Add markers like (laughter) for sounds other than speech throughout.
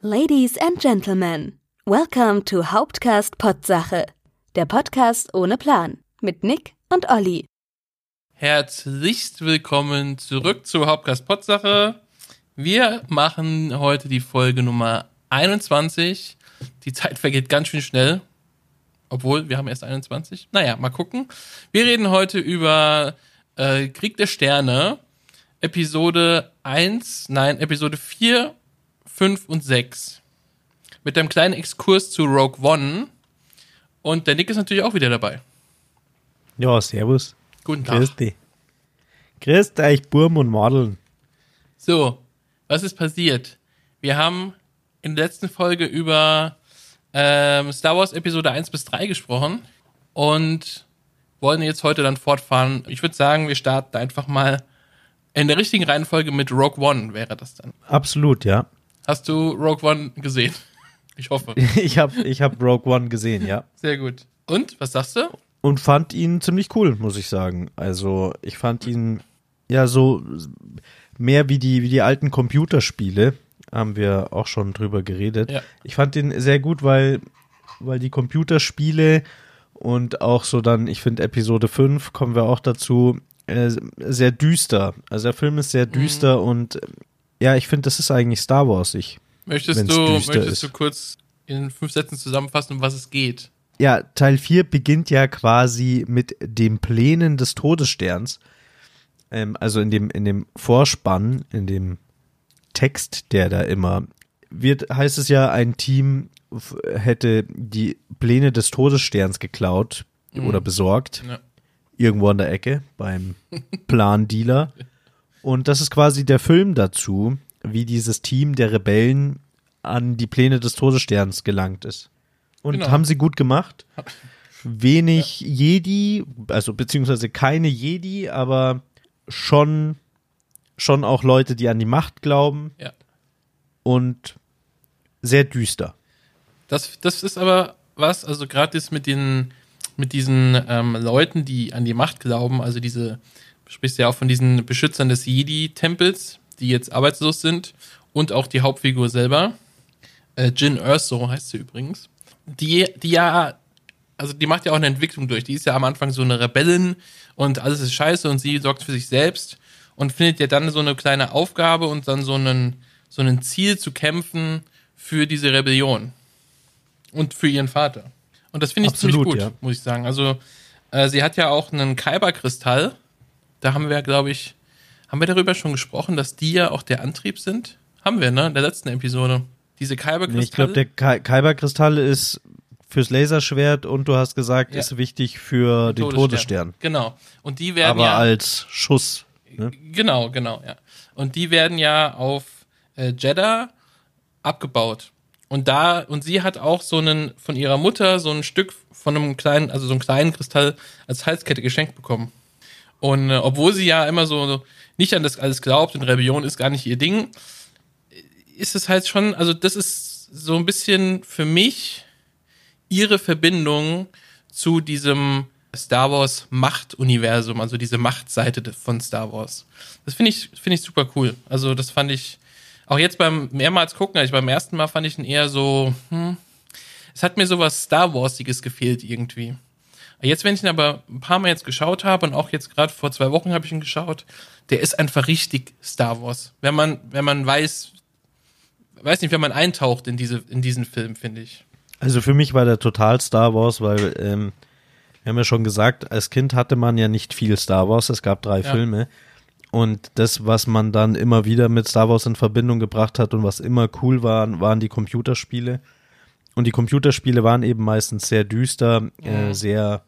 Ladies and Gentlemen, welcome to Hauptcast Potsache, der Podcast ohne Plan mit Nick und Olli. Herzlichst willkommen zurück zu Hauptcast Potsache. Wir machen heute die Folge Nummer 21. Die Zeit vergeht ganz schön schnell. Obwohl, wir haben erst 21. Naja, mal gucken. Wir reden heute über äh, Krieg der Sterne, Episode 1, nein, Episode 4, 5 und 6. Mit einem kleinen Exkurs zu Rogue One. Und der Nick ist natürlich auch wieder dabei. Ja, servus. Guten Tag. Grüß dich. Grüß euch, Burm und Madeln. So, was ist passiert? Wir haben in der letzten Folge über ähm, Star Wars Episode 1 bis 3 gesprochen und wollen jetzt heute dann fortfahren. Ich würde sagen, wir starten einfach mal in der richtigen Reihenfolge mit Rogue One, wäre das dann. Absolut, ja. Hast du Rogue One gesehen? Ich hoffe. (laughs) Ich habe ich hab Rogue One gesehen, ja. Sehr gut. Und, was sagst du? Und fand ihn ziemlich cool, muss ich sagen. Also, ich fand ihn ja so mehr wie die, wie die alten Computerspiele. Haben wir auch schon drüber geredet. Ja. Ich fand ihn sehr gut, weil, weil die Computerspiele und auch so dann, ich finde Episode 5, kommen wir auch dazu, äh, sehr düster. Also der Film ist sehr Mhm. düster und äh, ja, ich finde, das ist eigentlich Star Wars. Ich, Möchtest du, möchtest ist. du kurz in fünf Sätzen zusammenfassen, um was es geht? ja, Teil 4 beginnt ja quasi mit den Plänen des Todessterns. Ähm, also in dem, in dem Vorspann, in dem Text, der da immer wird, heißt es ja, ein Team hätte die Pläne des Todessterns geklaut oder besorgt. Ja. Irgendwo an der Ecke beim (laughs) Plandealer. Und das ist quasi der Film dazu, wie dieses Team der Rebellen an die Pläne des Todessterns gelangt ist. Und Genau. haben sie gut gemacht. Wenig Jedi, also beziehungsweise keine Jedi, aber schon, schon auch Leute, die an die Macht glauben Ja. und sehr düster. Das, das ist aber was, also gerade das mit den, mit diesen ähm, Leuten, die an die Macht glauben, also diese, du sprichst ja auch von diesen Beschützern des Jedi-Tempels, die jetzt arbeitslos sind und auch die Hauptfigur selber, äh, Jin Erso heißt sie übrigens, die, die ja, also die macht ja auch eine Entwicklung durch, die ist ja am Anfang so eine Rebellin und alles ist scheiße und sie sorgt für sich selbst und findet ja dann so eine kleine Aufgabe und dann so einen, so ein Ziel zu kämpfen für diese Rebellion und für ihren Vater. Und das finde ich Absolut, ziemlich gut, ja. muss ich sagen. Also äh, sie hat ja auch einen Kyberkristall. Da haben wir, glaube ich, haben wir darüber schon gesprochen, dass die ja auch der Antrieb sind? Haben wir, ne? In der letzten Episode. Diese Kyberkristalle. Ich glaube, der Kai- Kyberkristall ist fürs Laserschwert und du hast gesagt, Ja. ist wichtig für den Todesstern. Genau. Und die werden Aber ja. als Schuss. Ne? Genau, genau, ja. Und die werden ja auf äh, Jeddah abgebaut. Und da, und sie hat auch so einen, von ihrer Mutter so ein Stück von einem kleinen, also so einen kleinen Kristall als Halskette geschenkt bekommen. Und äh, obwohl sie ja immer so, so nicht an das alles glaubt und Rebellion ist gar nicht ihr Ding, ist es halt schon, also das ist so ein bisschen für mich ihre Verbindung zu diesem Star Wars Machtuniversum, also diese Machtseite von Star Wars. Das finde ich, finde ich super cool. Also das fand ich auch jetzt beim mehrmals gucken, also beim ersten Mal fand ich ihn eher so, hm, es hat mir sowas Star Warsiges gefehlt irgendwie. Jetzt, wenn ich ihn aber ein paar Mal jetzt geschaut habe und auch jetzt gerade vor zwei Wochen habe ich ihn geschaut, der ist einfach richtig Star Wars. Wenn man, wenn man weiß, weiß nicht, wenn man eintaucht in diese, in diesen Film, finde ich. Also für mich war der total Star Wars, weil ähm, wir haben ja schon gesagt, als Kind hatte man ja nicht viel Star Wars. Es gab drei Ja. Filme. Und das, was man dann immer wieder mit Star Wars in Verbindung gebracht hat und was immer cool war, waren die Computerspiele. Und die Computerspiele waren eben meistens sehr düster, äh, sehr,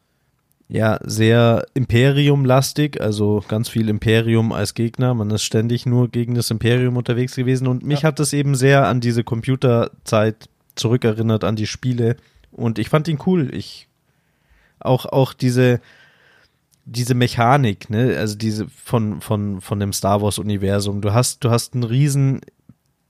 ja, sehr Imperium-lastig, also ganz viel Imperium als Gegner. Man ist ständig nur gegen das Imperium unterwegs gewesen. Und mich Ja. hat das eben sehr an diese Computerzeit zurückerinnert, an die Spiele. Und ich fand ihn cool. Ich auch, auch diese, diese Mechanik, ne, also diese von, von, von dem Star Wars Universum. Du hast, du hast einen riesen,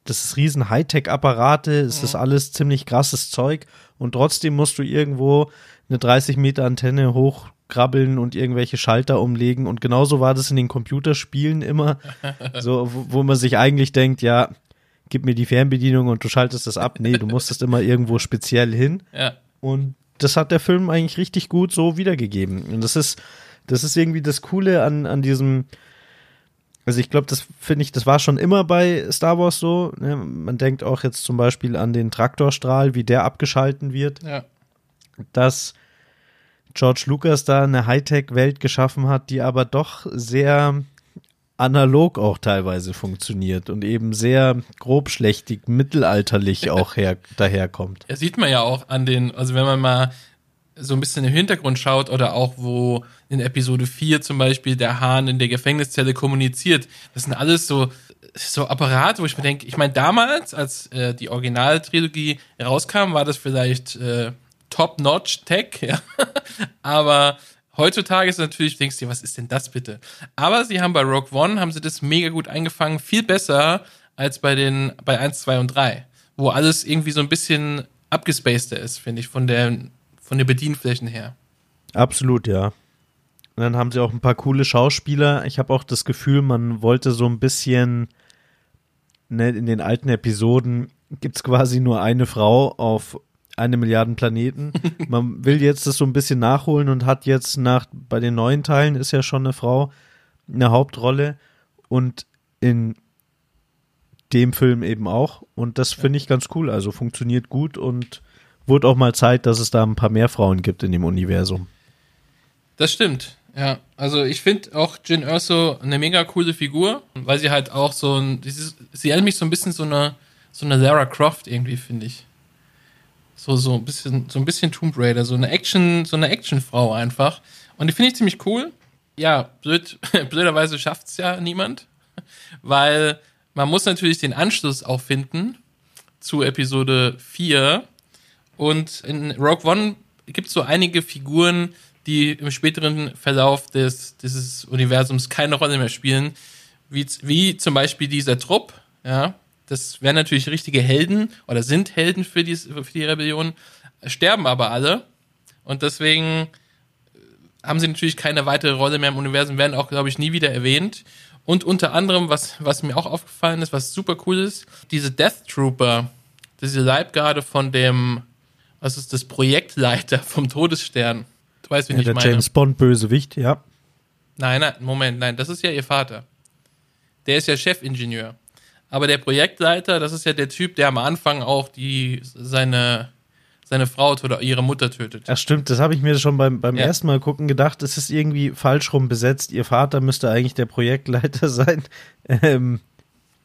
das ist riesen Hightech-Apparate, es ist alles ziemlich krasses Zeug und trotzdem musst du irgendwo eine 30 Meter Antenne hoch krabbeln und irgendwelche Schalter umlegen. Und genauso war das in den Computerspielen immer, (laughs) so, wo, wo man sich eigentlich denkt, ja, gib mir die Fernbedienung und du schaltest das ab. Nee, du musstest immer irgendwo speziell hin. Ja. Und das hat der Film eigentlich richtig gut so wiedergegeben. Und das ist, das ist irgendwie das Coole an, an diesem, also ich glaube, das finde ich, das war schon immer bei Star Wars so. Ne? Man denkt auch jetzt zum Beispiel an den Traktorstrahl, wie der abgeschalten wird, Ja. dass George Lucas da eine Hightech-Welt geschaffen hat, die aber doch sehr analog auch teilweise funktioniert und eben sehr grobschlächtig, mittelalterlich auch her, (laughs) daherkommt. Ja, sieht man ja auch an den, also wenn man mal so ein bisschen im Hintergrund schaut oder auch wo in Episode 4 zum Beispiel der Hahn in der Gefängniszelle kommuniziert, das sind alles so, so Apparate, wo ich mir denke, ich meine, damals, als äh, die Originaltrilogie rauskam, war das vielleicht äh, Top-Notch-Tech, (laughs) ja. aber heutzutage ist natürlich, denkst du dir, was ist denn das bitte? Aber sie haben bei Rogue One, haben sie das mega gut eingefangen, viel besser als bei den, bei 1, 2 und 3, wo alles irgendwie so ein bisschen abgespaceter ist, finde ich, von der, von der Bedienflächen her. Absolut, ja. Und dann haben sie auch ein paar coole Schauspieler. Ich habe auch das Gefühl, man wollte so ein bisschen, ne, in den alten Episoden gibt's quasi nur eine Frau auf eine Milliarden Planeten. (laughs) Man will jetzt das so ein bisschen nachholen und hat jetzt nach, bei den neuen Teilen ist ja schon eine Frau eine Hauptrolle und in dem Film eben auch. Und das finde ich ganz cool. Also funktioniert gut und wurde auch mal Zeit, dass es da ein paar mehr Frauen gibt in dem Universum. Das stimmt. Ja, also ich finde auch Jin Erso eine mega coole Figur, weil sie halt auch so ein, sie erinnert mich so ein bisschen so eine, so eine Lara Croft irgendwie, finde ich. So, so ein bisschen, so ein bisschen Tomb Raider, so eine Action, so eine Actionfrau einfach. Und die finde ich ziemlich cool. Ja, blöd, (laughs) blöderweise schafft es ja niemand, weil man muss natürlich den Anschluss auch finden zu Episode 4. Und in Rogue One gibt es so einige Figuren, die im späteren Verlauf des, dieses Universums keine Rolle mehr spielen, wie, wie zum Beispiel dieser Trupp, ja, das wären natürlich richtige Helden oder sind Helden für die, für die Rebellion, sterben aber alle. Und deswegen haben sie natürlich keine weitere Rolle mehr im Universum, werden auch, glaube ich, nie wieder erwähnt. Und unter anderem, was, was mir auch aufgefallen ist, was super cool ist, diese Death Trooper, diese Leibgarde von dem, was ist das, Projektleiter vom Todesstern. Du weißt, wie Ja, ich der meine. James Bond Bösewicht, ja. Nein, nein, Moment, nein, das ist ja ihr Vater. Der ist ja Chefingenieur. Aber der Projektleiter, das ist ja der Typ, der am Anfang auch die, seine, seine Frau oder ihre Mutter tötet. Ach stimmt, das habe ich mir schon beim, beim Ja. ersten Mal gucken gedacht, es ist irgendwie falsch rum besetzt. Ihr Vater müsste eigentlich der Projektleiter (laughs) sein, ähm,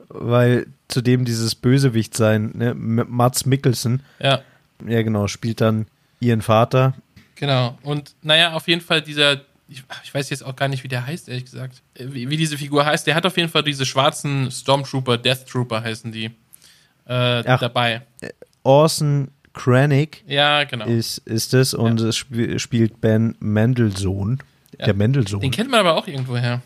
weil zudem dieses Bösewicht sein, ne? Mats Mikkelsen, Ja, ja genau, spielt dann ihren Vater. genau. Und naja, auf jeden Fall dieser, ich, ich weiß jetzt auch gar nicht, wie der heißt, ehrlich gesagt. Äh, Wie, wie diese Figur heißt. Der hat auf jeden Fall diese schwarzen Stormtrooper, Death Trooper heißen die, äh, Ach. dabei. Orson Krennic Ja, genau. ist, ist es und es sp spielt Ben Mendelssohn. Ja. Der Mendelssohn. Den kennt man aber auch irgendwoher.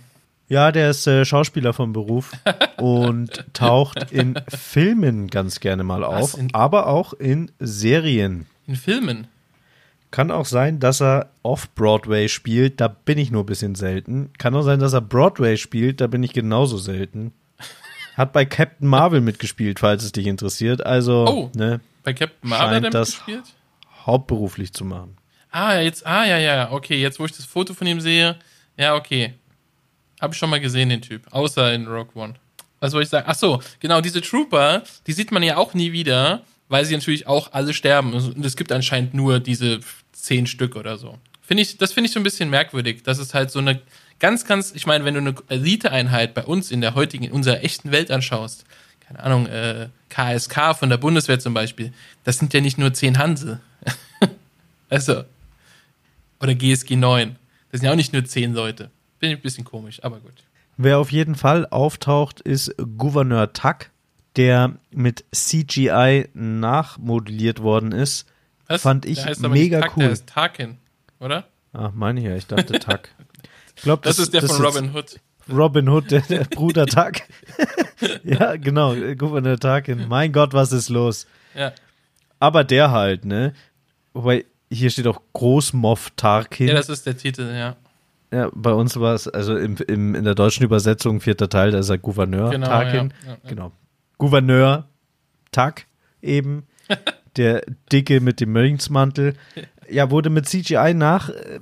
Ja, der ist äh, Schauspieler vom Beruf (laughs) und taucht in Filmen ganz gerne mal auf, aber auch in Serien. In Filmen. Kann auch sein, dass er off-Broadway spielt, da bin ich nur ein bisschen selten. Kann auch sein, dass er Broadway spielt, da bin ich genauso selten. Hat bei Captain Marvel mitgespielt, falls es dich interessiert. Also, Oh. ne, Bei Captain Marvel Scheint hat er das- mitgespielt? hauptberuflich zu machen. Ah, jetzt, ah, ja, ja, okay, jetzt wo ich das Foto von ihm sehe, ja, okay. Habe ich schon mal gesehen, den Typ. Außer in Rogue One. Was soll ich sagen? Ach so, genau, diese Trooper, die sieht man ja auch nie wieder, weil sie natürlich auch alle sterben. Und es gibt anscheinend nur diese zehn Stück oder so. Finde ich, das finde ich so ein bisschen merkwürdig. Das ist halt so eine ganz, ganz, ich meine, wenn du eine Eliteeinheit bei uns in der heutigen, in unserer echten Welt anschaust, keine Ahnung, äh, KSK von der Bundeswehr zum Beispiel, das sind ja nicht nur zehn Hanse. (laughs) also, oder GSG 9. Das sind ja auch nicht nur zehn Leute. Bin ich ein bisschen komisch, aber gut. Wer auf jeden Fall auftaucht, ist Gouverneur Tuck, der mit CGI nachmodelliert worden ist. Was? Fand ich heißt mega Tuck, cool. Der ist Tarkin, oder? Ah, meine ich ja, ich dachte Tuck. (laughs) Ich glaube, Das, ist der von Robin Hood. Robin Hood, der, der Bruder Tuck. (laughs) ja, genau, Gouverneur Tuck. Mein Gott, was ist los? Ja. Aber der halt, ne? Wobei, hier steht auch Großmoff Tarkin. Ja, das ist der Titel, ja. Ja, bei uns war es, also im, im, in der deutschen Übersetzung, vierter Teil, da ist er Gouverneur Genau, Tarkin. ja, ja, ja. Genau. Gouverneur Tak eben. (laughs) der Dicke mit dem Mönchsmantel. Ja, wurde mit CGI nach äh,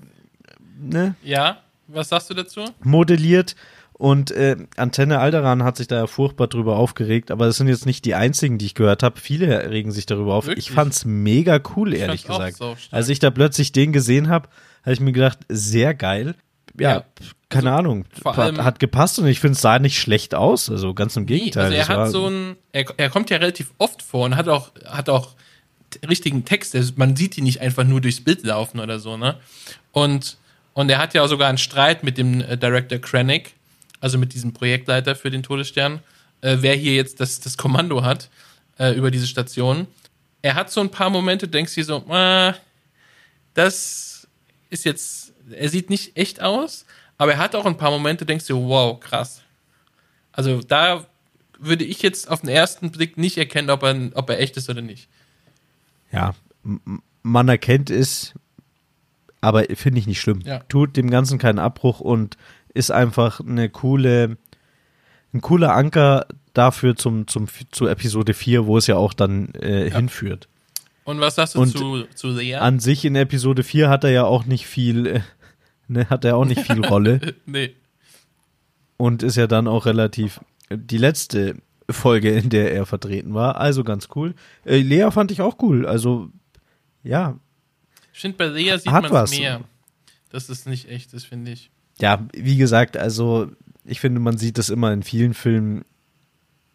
ne, Ja, was sagst du dazu? modelliert. Und äh, Antenne Alderan hat sich da ja furchtbar drüber aufgeregt, aber das sind jetzt nicht die einzigen, die ich gehört habe. Viele regen sich darüber auf. Wirklich? Ich fand's mega cool, ehrlich gesagt. Als ich da plötzlich den gesehen habe, habe ich mir gedacht, sehr geil. Ja, Ja, keine Ahnung. vor hat, hat gepasst und ich finde es sah nicht schlecht aus. Also ganz im Gegenteil. Nee, also er hat so ein, er, er kommt ja relativ oft vor und hat auch, hat auch richtigen Text. Also man sieht ihn nicht einfach nur durchs Bild laufen oder so, ne? Und, und er hat ja auch sogar einen Streit mit dem äh, Director Krennic, also mit diesem Projektleiter für den Todesstern, äh, wer hier jetzt das, das Kommando hat äh, über diese Station. Er hat so ein paar Momente, denkst du dir so, äh, das ist jetzt, er sieht nicht echt aus, aber er hat auch ein paar Momente, denkst du, wow, krass. Also da würde ich jetzt auf den ersten Blick nicht erkennen, ob er, ob er echt ist oder nicht. ja, man erkennt es, aber finde ich nicht schlimm. Ja. Tut dem Ganzen keinen Abbruch und ist einfach eine coole, ein cooler Anker dafür zum, zum, zu Episode 4, wo es ja auch dann äh, hinführt. Und was sagst du Und zu, zu Lea? An sich in Episode 4 hat er ja auch nicht viel, äh, ne, hat er auch nicht viel Rolle (laughs) nee. und ist ja dann auch relativ die letzte Folge, in der er vertreten war. Also ganz cool. Äh, Lea fand ich auch cool. Also ja, Ich finde, bei Lea sieht man es mehr. Dass es nicht echt ist, finde ich. ja, wie gesagt, also ich finde, man sieht das immer in vielen Filmen.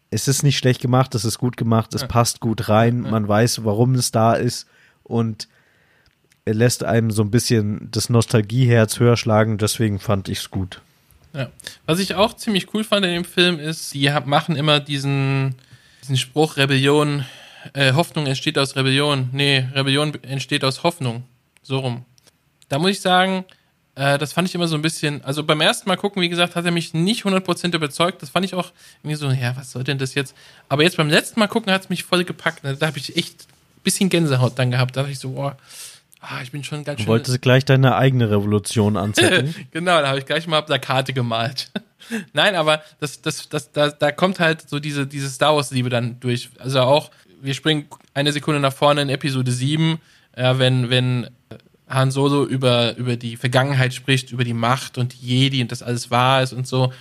Es ist nicht schlecht gemacht, es ist gut gemacht, es Ja. passt gut rein, man weiß, warum es da ist und lässt einem so ein bisschen das Nostalgieherz höher schlagen, deswegen fand ich es gut. Ja. Was ich auch ziemlich cool fand in dem Film ist, die machen immer diesen, diesen Spruch, Rebellion, äh, Hoffnung entsteht aus Rebellion. Nee, Rebellion be- entsteht aus Hoffnung. So rum. Da muss ich sagen, äh, das fand ich immer so ein bisschen, also beim ersten Mal gucken, wie gesagt, hat er mich nicht 100% überzeugt. Das fand ich auch irgendwie so, ja, was soll denn das jetzt? Aber jetzt beim letzten Mal gucken hat es mich voll gepackt. Da habe ich echt ein bisschen Gänsehaut dann gehabt. Da dachte ich so, boah, ah, ich bin schon ganz Du schön. wolltest gleich deine eigene Revolution anzetteln. (laughs) genau, da habe ich gleich mal Plakate gemalt. (laughs) Nein, aber das, das, das, da, da kommt halt so diese, diese Star Wars-Liebe dann durch. Also auch, wir springen eine Sekunde nach vorne in Episode 7, äh, wenn, wenn Han Solo über, über die Vergangenheit spricht, über die Macht und die Jedi und das alles wahr ist und so.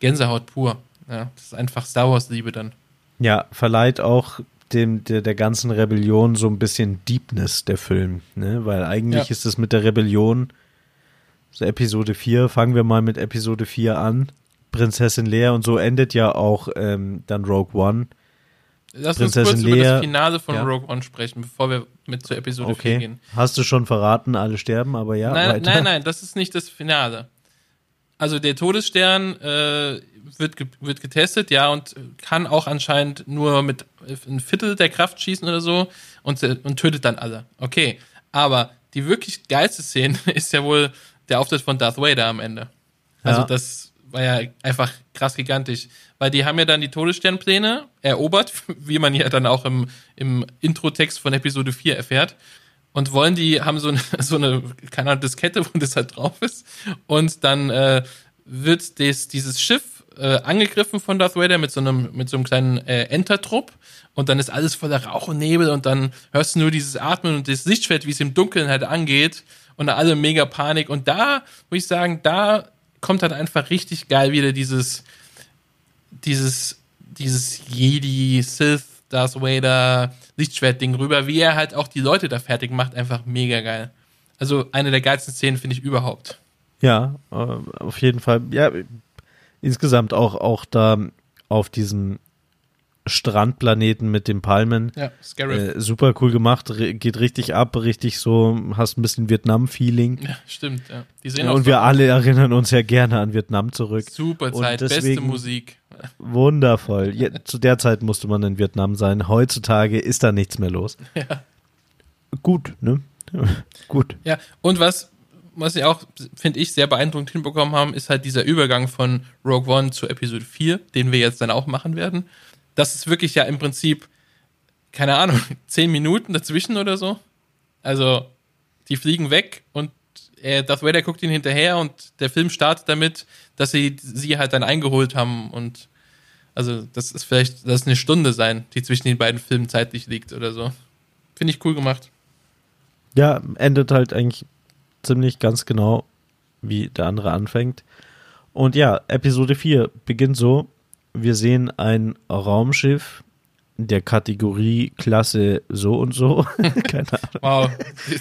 Gänsehaut pur. Ja, das ist einfach Star Wars-Liebe dann. ja, verleiht auch dem, der, der ganzen Rebellion so ein bisschen Deepness der Film, ne? Weil eigentlich Ja. ist es mit der Rebellion, so Episode 4, fangen wir mal mit Episode 4 an. Prinzessin Lea und so endet ja auch ähm, dann Rogue One. Lass uns Prinzessin kurz über das Leia- Finale von Ja. Rogue One sprechen, bevor wir mit zur Episode 4 Okay. gehen. Hast du schon verraten, alle sterben, aber ja. nein, weiter. nein, nein, das ist nicht das Finale. Also der Todesstern äh, wird, wird getestet, ja, und kann auch anscheinend nur mit ein Viertel der Kraft schießen oder so und, und tötet dann alle. Okay, aber die wirklich geilste Szene (laughs) ist ja wohl der Auftritt von Darth Vader am Ende. Also Ja. das war ja einfach krass gigantisch, weil die haben ja dann die Todessternpläne erobert, (laughs) wie man ja dann auch im, im Introtext von Episode 4 erfährt und wollen die, haben so eine, (laughs) so eine, keine Ahnung, Diskette, wo das halt drauf ist. Und dann äh, wird des, dieses Schiff äh, angegriffen von Darth Vader mit so einem, mit so einem kleinen äh, Entertrupp. Und dann ist alles voller Rauch und Nebel und dann hörst du nur dieses Atmen und das Lichtschwert, wie es im Dunkeln halt angeht. Und alle mega Panik. Und da, muss ich sagen, da kommt halt einfach richtig geil wieder dieses, dieses, dieses Jedi, Sith, Darth Vader, Lichtschwert-Ding rüber, wie er halt auch die Leute da fertig macht, einfach mega geil. Also eine der geilsten Szenen finde ich überhaupt. Ja, äh, auf jeden Fall. Ja, insgesamt auch, auch da auf diesem Strandplaneten mit den Palmen. Ja, Scarif. Äh, super cool gemacht, re- geht richtig ab, richtig so, hast ein bisschen Vietnam-Feeling. ja, stimmt, ja. Die sehen auch und wir alle erinnern uns ja gerne an Vietnam zurück. super Zeit, beste Musik. Wundervoll. Ja, zu der Zeit musste man in Vietnam sein. Heutzutage ist da nichts mehr los. (laughs) Ja. Gut, ne? (laughs) Gut. Ja, und was, was sie auch, finde ich, sehr beeindruckend hinbekommen haben, ist halt dieser Übergang von Rogue One zu Episode 4, den wir jetzt dann auch machen werden. Das ist wirklich ja im Prinzip, keine Ahnung, (laughs) zehn Minuten dazwischen oder so. Also, die fliegen weg und er, Darth Vader guckt ihn hinterher und der Film startet damit, dass sie sie halt dann eingeholt haben und also das ist vielleicht, das ist eine Stunde sein, die zwischen den beiden Filmen zeitlich liegt oder so. Finde ich cool gemacht. Ja, endet halt eigentlich ziemlich ganz genau, wie der andere anfängt. Und ja, Episode 4 beginnt so. Wir sehen ein Raumschiff der Kategorie Klasse so und so. (laughs) Keine Ahnung. Wow.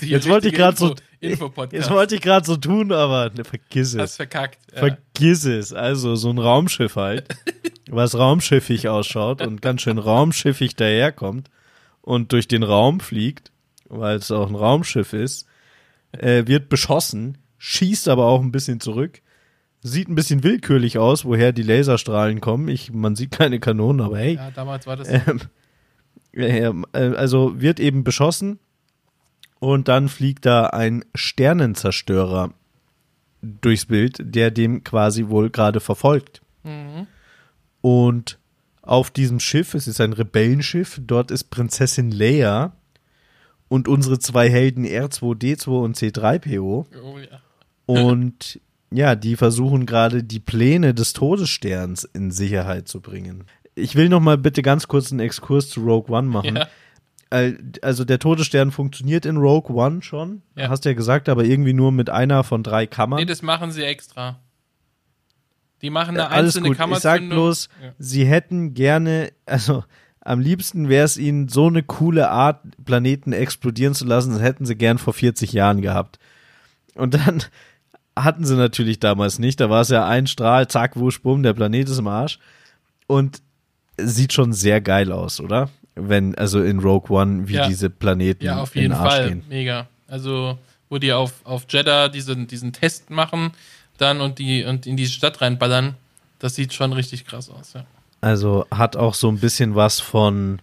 Jetzt wollte ich gerade so, jetzt wollte ich gerade so tun, aber ne, vergiss Hast es. verkackt. Ja. Vergiss es. Also so ein Raumschiff halt, (laughs) was raumschiffig ausschaut und ganz schön raumschiffig daherkommt und durch den Raum fliegt, weil es auch ein Raumschiff ist, äh, wird beschossen, schießt aber auch ein bisschen zurück, sieht ein bisschen willkürlich aus, woher die Laserstrahlen kommen. Ich, man sieht keine Kanonen, aber hey. ja, damals war das. Ähm, ähm, äh, also wird eben beschossen und dann fliegt da ein Sternenzerstörer durchs Bild, der dem quasi wohl gerade verfolgt. Und auf diesem Schiff, es ist ein Rebellenschiff, dort ist Prinzessin Leia und unsere zwei Helden R2D2 und C3PO. oh, ja. Und ja, die versuchen gerade die Pläne des Todessterns in Sicherheit zu bringen. Ich will noch mal bitte ganz kurz einen Exkurs zu Rogue One machen. Ja. Äh, Also der Todesstern funktioniert in Rogue One schon, Ja. hast ja gesagt, aber irgendwie nur mit einer von drei Kammern. Nee, das machen sie extra. Die machen eine Alles einzelne gut. Ich sag Kammerzündung. bloß, Ja. sie hätten gerne, also am liebsten wäre es ihnen so eine coole Art, Planeten explodieren zu lassen, das hätten sie gern vor 40 Jahren gehabt. Und dann (laughs) hatten sie natürlich damals nicht. Da war es ja ein Strahl, zack, wusch, bumm, der Planet ist im Arsch. Und sieht schon sehr geil aus, oder? Wenn, also in Rogue One, wie Ja. diese Planeten Ja, auf in jeden den Arsch Fall. gehen. Mega. Also, wo die auf, auf Jeddah diesen, diesen Test machen, dann und die und in die Stadt reinballern, das sieht schon richtig krass aus, ja. Also hat auch so ein bisschen was von,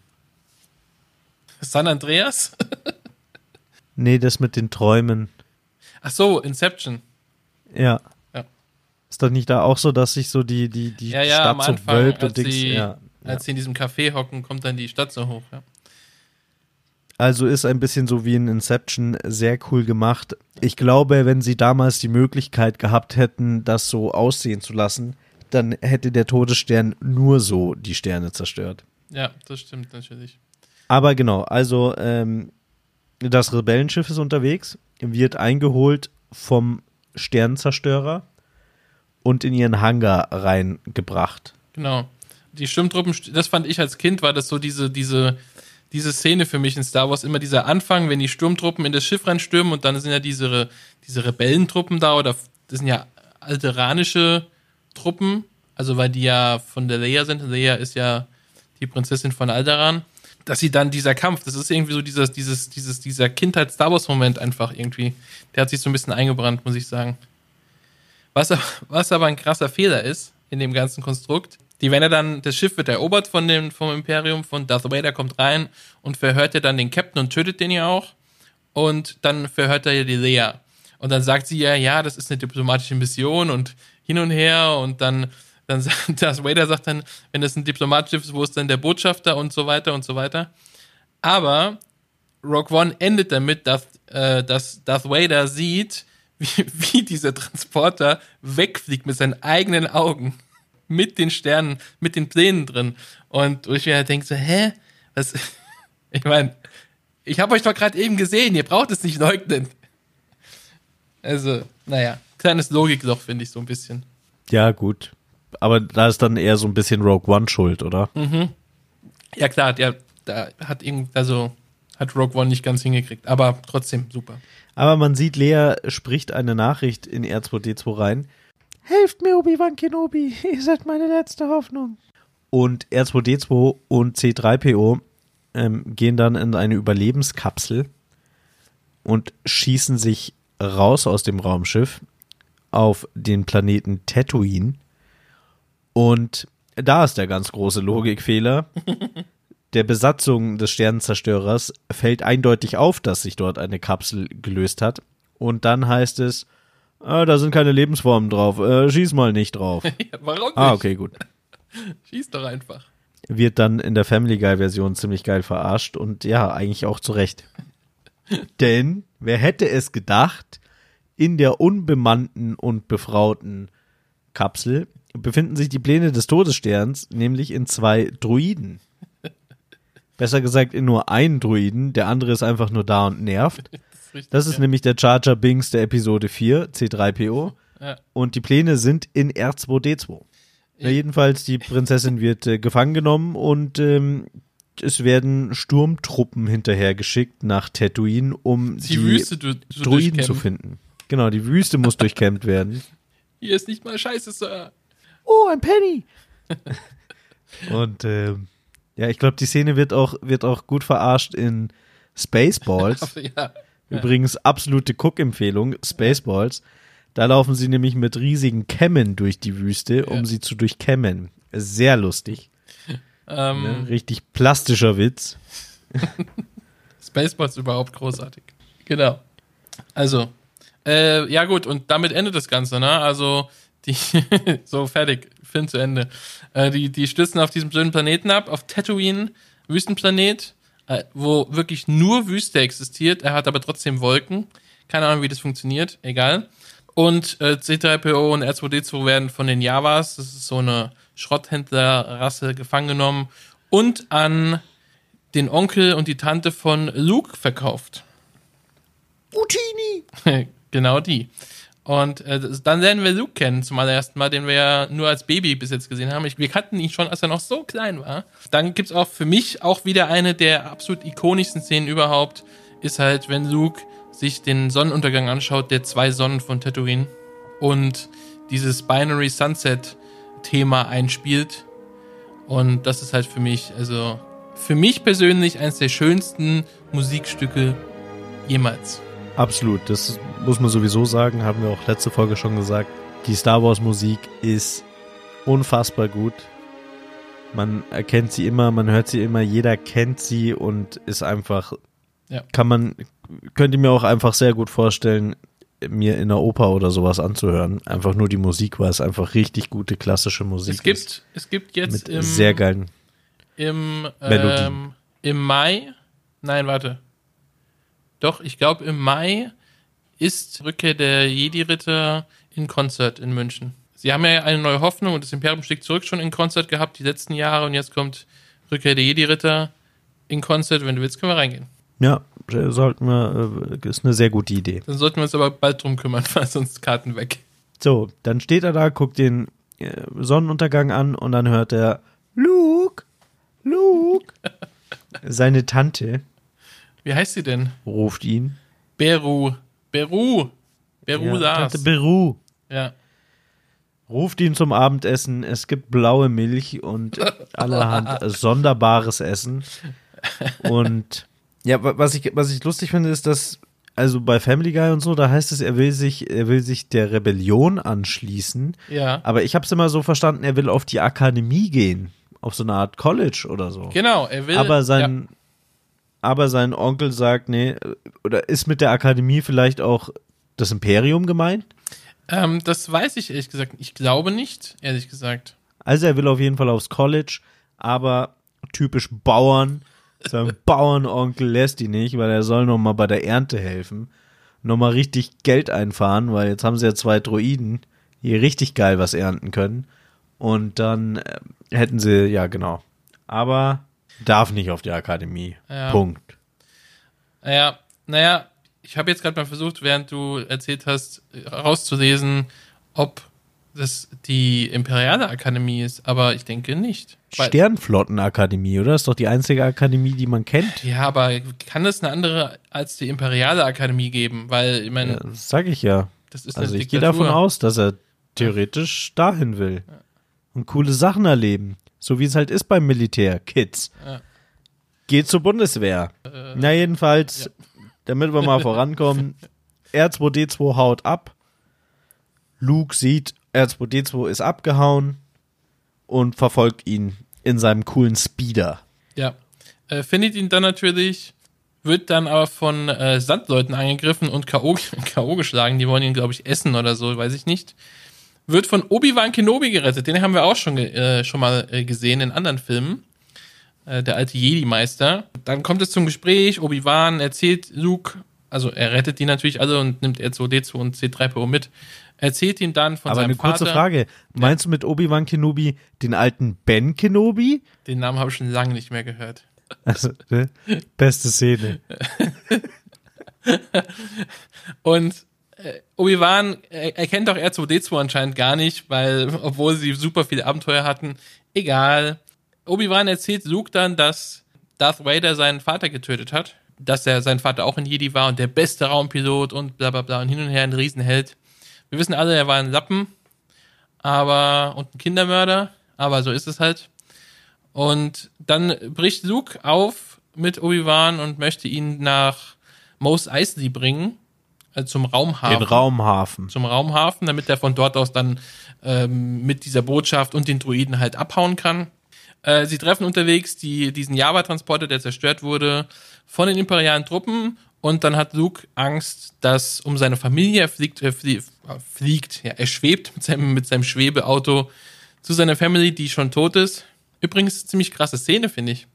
San Andreas? (laughs) nee, das mit den Träumen. Ach so, Inception. Ja. Ja. Ist doch nicht da auch so, dass sich so die, die, die Ja, ja, Stadt so Anfang, wölbt und Dings, sie, ja. als sie in diesem Café hocken, kommt dann die Stadt so hoch, ja. Also ist ein bisschen so wie in Inception sehr cool gemacht. Ich glaube, wenn sie damals die Möglichkeit gehabt hätten, das so aussehen zu lassen, dann hätte der Todesstern nur so die Sterne zerstört. Ja, das stimmt natürlich. Aber genau, also ähm, das Rebellenschiff ist unterwegs, wird eingeholt vom Sternenzerstörer und in ihren Hangar reingebracht. Genau. Die Sturmtruppen, das fand ich als Kind, war das so diese, diese, diese Szene für mich in Star Wars, immer dieser Anfang, wenn die Sturmtruppen in das Schiff reinstürmen und dann sind ja diese, diese Rebellentruppen da oder das sind ja alteranische Truppen, also weil die ja von der Leia sind. Leia ist ja die Prinzessin von Alderaan. Dass sie dann dieser Kampf, das ist irgendwie so dieses, dieses, dieses, dieser Kindheit-Star Wars-Moment einfach irgendwie. Der hat sich so ein bisschen eingebrannt, muss ich sagen. Was, was aber ein krasser Fehler ist in dem ganzen Konstrukt, die, wenn er dann, das Schiff wird erobert von dem, vom Imperium, von Darth Vader kommt rein und verhört er dann den Captain und tötet den ja auch. Und dann verhört er ja die Leia. Und dann sagt sie ja, ja, das ist eine diplomatische Mission und hin und her und dann, dann sagt (laughs) Darth Vader sagt dann, wenn das ein diplomatisches ist, wo ist denn der Botschafter und so weiter und so weiter. Aber Rogue One endet damit, dass, äh, dass Darth Vader sieht, (laughs) wie, wie dieser Transporter wegfliegt mit seinen eigenen Augen. (laughs) Mit den Sternen, mit den Plänen drin. Und ich mir halt denke so, hä? Was? Ich meine, ich habe euch doch gerade eben gesehen, ihr braucht es nicht leugnen. Also, naja, kleines Logikloch, finde ich so ein bisschen. Ja, gut. Aber da ist dann eher so ein bisschen Rogue One schuld, oder? Ja klar, der, da hat irgend, also hat Rogue One nicht ganz hingekriegt, aber trotzdem super. Aber man sieht, Lea spricht eine Nachricht in R2D2 rein. Helft mir, Obi-Wan Kenobi, (laughs) ihr seid meine letzte Hoffnung. Und R2D2 und C3PO ähm, gehen dann in eine Überlebenskapsel und schießen sich raus aus dem Raumschiff auf den Planeten Tatooine. Und da ist der ganz große Logikfehler. (laughs) Der Besatzung des Sternenzerstörers fällt eindeutig auf, dass sich dort eine Kapsel gelöst hat. Und dann heißt es, ah, da sind keine Lebensformen drauf, äh, schieß mal nicht drauf. (laughs) Ja, warum nicht? ah, okay, gut. (laughs) Schieß doch einfach. Wird dann in der Family Guy Version ziemlich geil verarscht und ja, eigentlich auch zu Recht. Denn wer hätte es gedacht, in der unbemannten und befrauten Kapsel befinden sich die Pläne des Todessterns, nämlich in zwei Druiden. Besser gesagt in nur einen Druiden, der andere ist einfach nur da und nervt. (laughs) Das ist, richtig, Das ist ja. nämlich der Charger Binks der Episode 4, C3PO. Ja. Und die Pläne sind in R2D2. Ja, jedenfalls, die Prinzessin wird äh, gefangen genommen und ähm, es werden Sturmtruppen hinterhergeschickt nach Tatooine, um die, die, Wüste du, du Druiden zu finden. Genau, die Wüste muss durchkämmt werden. (laughs) Hier ist nicht mal Scheiße, Sir. Oh, ein Penny! (laughs) und ähm, ja, ich glaube, die Szene wird auch, wird auch gut verarscht in Spaceballs. (laughs) Ja. Übrigens absolute Cook-Empfehlung, Spaceballs. Da laufen sie nämlich mit riesigen Kämmen durch die Wüste, um Ja. sie zu durchkämmen. Sehr lustig. Ähm, Ne? Richtig plastischer Witz. (laughs) Spaceballs überhaupt großartig. Genau. Also, äh, ja gut, und damit endet das Ganze, ne? Also, die, (laughs) so fertig, Film zu Ende. Äh, die, die stürzen auf diesem schönen Planeten ab, auf Tatooine, Wüstenplanet, äh, wo wirklich nur Wüste existiert. Er hat aber trotzdem Wolken. Keine Ahnung, wie das funktioniert, egal. Und äh, C3PO und R2D2 werden von den Javas, das ist so eine Schrotthändlerrasse, gefangen genommen und an den Onkel und die Tante von Luke verkauft. Utini! (laughs) genau die. Und äh, dann lernen wir Luke kennen zum allerersten Mal, den wir ja nur als Baby bis jetzt gesehen haben. Ich, wir kannten ihn schon, als er noch so klein war. Dann gibt's auch für mich auch wieder eine der absolut ikonischsten Szenen überhaupt, ist halt, wenn Luke sich den Sonnenuntergang anschaut, der zwei Sonnen von Tatooine und dieses Binary Sunset Thema einspielt. Und das ist halt für mich, also für mich persönlich eines der schönsten Musikstücke jemals. Absolut, das muss man sowieso sagen, haben wir auch letzte Folge schon gesagt. Die Star Wars Musik ist unfassbar gut. Man erkennt sie immer, man hört sie immer, jeder kennt sie und ist einfach, Ja. kann man, könnte mir auch einfach sehr gut vorstellen, mir in der Oper oder sowas anzuhören. Einfach nur die Musik, weil es einfach richtig gute klassische Musik Es gibt, ist. es gibt jetzt Mit im, sehr geilen. im, ähm, im Mai, nein, warte. Doch, ich glaube im Mai ist Rückkehr der Jedi-Ritter in Konzert in München. Sie haben ja eine neue Hoffnung und das Imperium schlägt zurück schon in Konzert gehabt die letzten Jahre und jetzt kommt Rückkehr der Jedi-Ritter in Konzert. Wenn du willst, können wir reingehen. Ja, sollten wir, äh, ist eine sehr gute Idee. Dann sollten wir uns aber bald drum kümmern, (laughs) weil sonst Karten weg. So, dann steht er da, guckt den äh, Sonnenuntergang an und dann hört er Luke, Luke. (laughs) Seine Tante Wie heißt sie denn? ruft ihn. Beru. Beru. Beru Ja, Lars. Tante Beru. ja. Ruft ihn zum Abendessen. Es gibt blaue Milch und (laughs) allerhand äh, sonderbares Essen. Und ja, wa- was ich, was ich lustig finde, ist, dass, also bei Family Guy und so, da heißt es, er will sich, er will sich der Rebellion anschließen. Ja. Aber ich habe es immer so verstanden, er will auf die Akademie gehen, auf so eine Art College oder so. Genau, er will. aber ja. sein, aber sein Onkel sagt, nee, oder ist mit der Akademie vielleicht auch das Imperium gemeint? Ähm, das weiß ich ehrlich gesagt. Ich glaube nicht, ehrlich gesagt. Also er will auf jeden Fall aufs College, aber typisch Bauern, sein Bauernonkel lässt ihn nicht, weil er soll noch mal bei der Ernte helfen, noch mal richtig Geld einfahren, weil jetzt haben sie ja zwei Droiden, die richtig geil was ernten können und dann äh, hätten sie, ja genau, aber darf nicht auf die Akademie, Ja. Punkt. Naja, naja, ich habe jetzt gerade mal versucht, während du erzählt hast, rauszulesen, ob das die Imperiale Akademie ist, aber ich denke nicht. Sternflottenakademie, oder? Ist doch die einzige Akademie, die man kennt. ja, aber kann es eine andere als die Imperiale Akademie geben? Weil, ich meine, Ja, das sag ich ja. das ist Also ich gehe davon aus, dass er theoretisch dahin will und coole Sachen erleben, so wie es halt ist beim Militär, Kids. Ja. Geht zur Bundeswehr. Na jedenfalls, damit wir mal vorankommen, (laughs) R2D2 haut ab. Luke sieht, R2D2 ist abgehauen und verfolgt ihn in seinem coolen Speeder. Ja. Äh, findet ihn dann natürlich, wird dann aber von äh, Sandleuten angegriffen und K.O. (laughs) Geschlagen. Die wollen ihn, glaube ich, essen oder so, weiß ich nicht. Wird von Obi-Wan Kenobi gerettet. Den haben wir auch schon, äh, schon mal äh, gesehen in anderen Filmen. Äh, der alte Jedi-Meister. Dann kommt es zum Gespräch. Obi-Wan erzählt Luke also er rettet die natürlich alle und nimmt R2D2 und C3PO mit, erzählt ihm dann von Aber seinem eine kurze Vater. Frage. Meinst du mit Obi-Wan Kenobi den alten Ben Kenobi? Den Namen habe ich schon lange nicht mehr gehört. Also, ne? Beste Szene. (laughs) Und äh, Obi-Wan erkennt auch R2D2 anscheinend gar nicht, weil, obwohl sie super viele Abenteuer hatten, egal. Obi-Wan erzählt Luke dann, dass Darth Vader seinen Vater getötet hat, dass er sein Vater auch ein Jedi war und der beste Raumpilot und bla bla bla und hin und her ein Riesenheld. Wir wissen alle, er war ein Lappen, aber und ein Kindermörder, aber so ist es halt. Und dann bricht Luke auf mit Obi-Wan und möchte ihn nach Mos Eisley bringen, äh, zum Raumhafen Den Raumhafen. zum Raumhafen, damit er von dort aus dann ähm, mit dieser Botschaft und den Druiden halt abhauen kann. Äh, sie treffen unterwegs die, diesen Java-Transporter, der zerstört wurde, von den imperialen Truppen und dann hat Luke Angst, dass um seine Familie er fliegt, er äh, fliegt, ja, er schwebt mit seinem, mit seinem Schwebeauto zu seiner Family, die schon tot ist. Übrigens ziemlich krasse Szene, finde ich.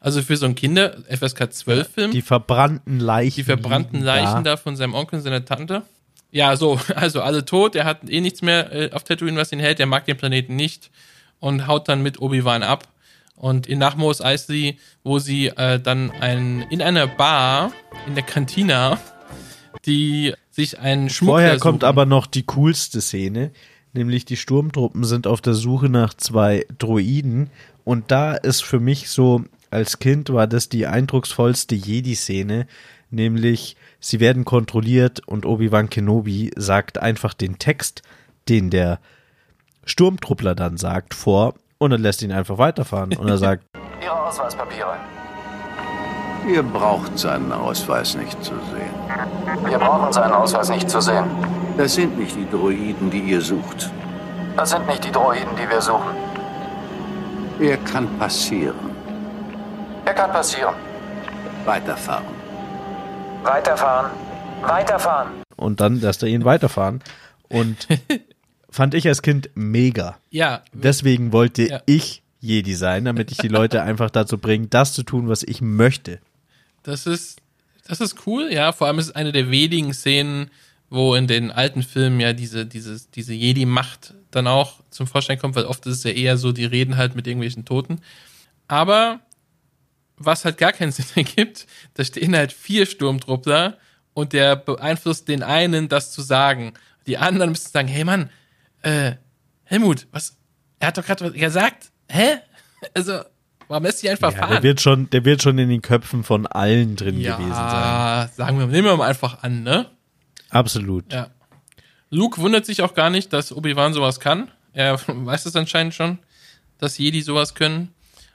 Also für so einen Kinder FSK 12 Film. Die verbrannten Leichen. Die verbrannten Leichen da von seinem Onkel und seiner Tante. Ja, so, (laughs) also alle tot. Er hat eh nichts mehr äh, auf Tatooine, was ihn hält. Er mag den Planeten nicht und haut dann mit Obi-Wan ab. Und in nach Mos Eisley, wo sie äh, dann ein, in einer Bar, in der Cantina, die sich einen Schmuggler Vorher kommt aber noch die coolste Szene, nämlich die Sturmtruppen sind auf der Suche nach zwei Droiden und da ist für mich so, als Kind war das die eindrucksvollste Jedi-Szene, nämlich sie werden kontrolliert und Obi-Wan Kenobi sagt einfach den Text, den der Sturmtruppler dann sagt, vor und er lässt ihn einfach weiterfahren und er sagt, (laughs) Ihre Ausweispapiere. Ihr braucht seinen Ausweis nicht zu sehen. Wir brauchen seinen Ausweis nicht zu sehen. Das sind nicht die Droiden, die ihr sucht. Das sind nicht die Droiden, die wir suchen. Er kann passieren. Er kann passieren. Weiterfahren. Weiterfahren. Weiterfahren. und dann lässt er ihn weiterfahren und (laughs) fand ich als Kind mega. Ja, Deswegen wollte Ja. ich Jedi sein, damit ich die Leute einfach dazu bringe, das zu tun, was ich möchte. Das ist, das ist cool, ja. Vor allem ist es eine der wenigen Szenen, wo in den alten Filmen ja diese, diese, diese Jedi-Macht dann auch zum Vorschein kommt, weil oft ist es ja eher so, die reden halt mit irgendwelchen Toten. Aber was halt gar keinen (laughs) Sinn ergibt, da stehen halt vier Sturmtruppler und der beeinflusst den einen, das zu sagen. Die anderen müssen sagen, hey Mann, äh, Helmut, was, er hat doch gerade was gesagt, hä? Also, warum lässt sich einfach Ja, fahren? der wird schon, der wird schon in den Köpfen von allen drin ja, gewesen sein. sagen wir, nehmen wir mal einfach an, ne? Absolut. Ja. Luke wundert sich auch gar nicht, dass Obi-Wan sowas kann. Er (laughs) weiß es anscheinend schon, dass Jedi sowas können.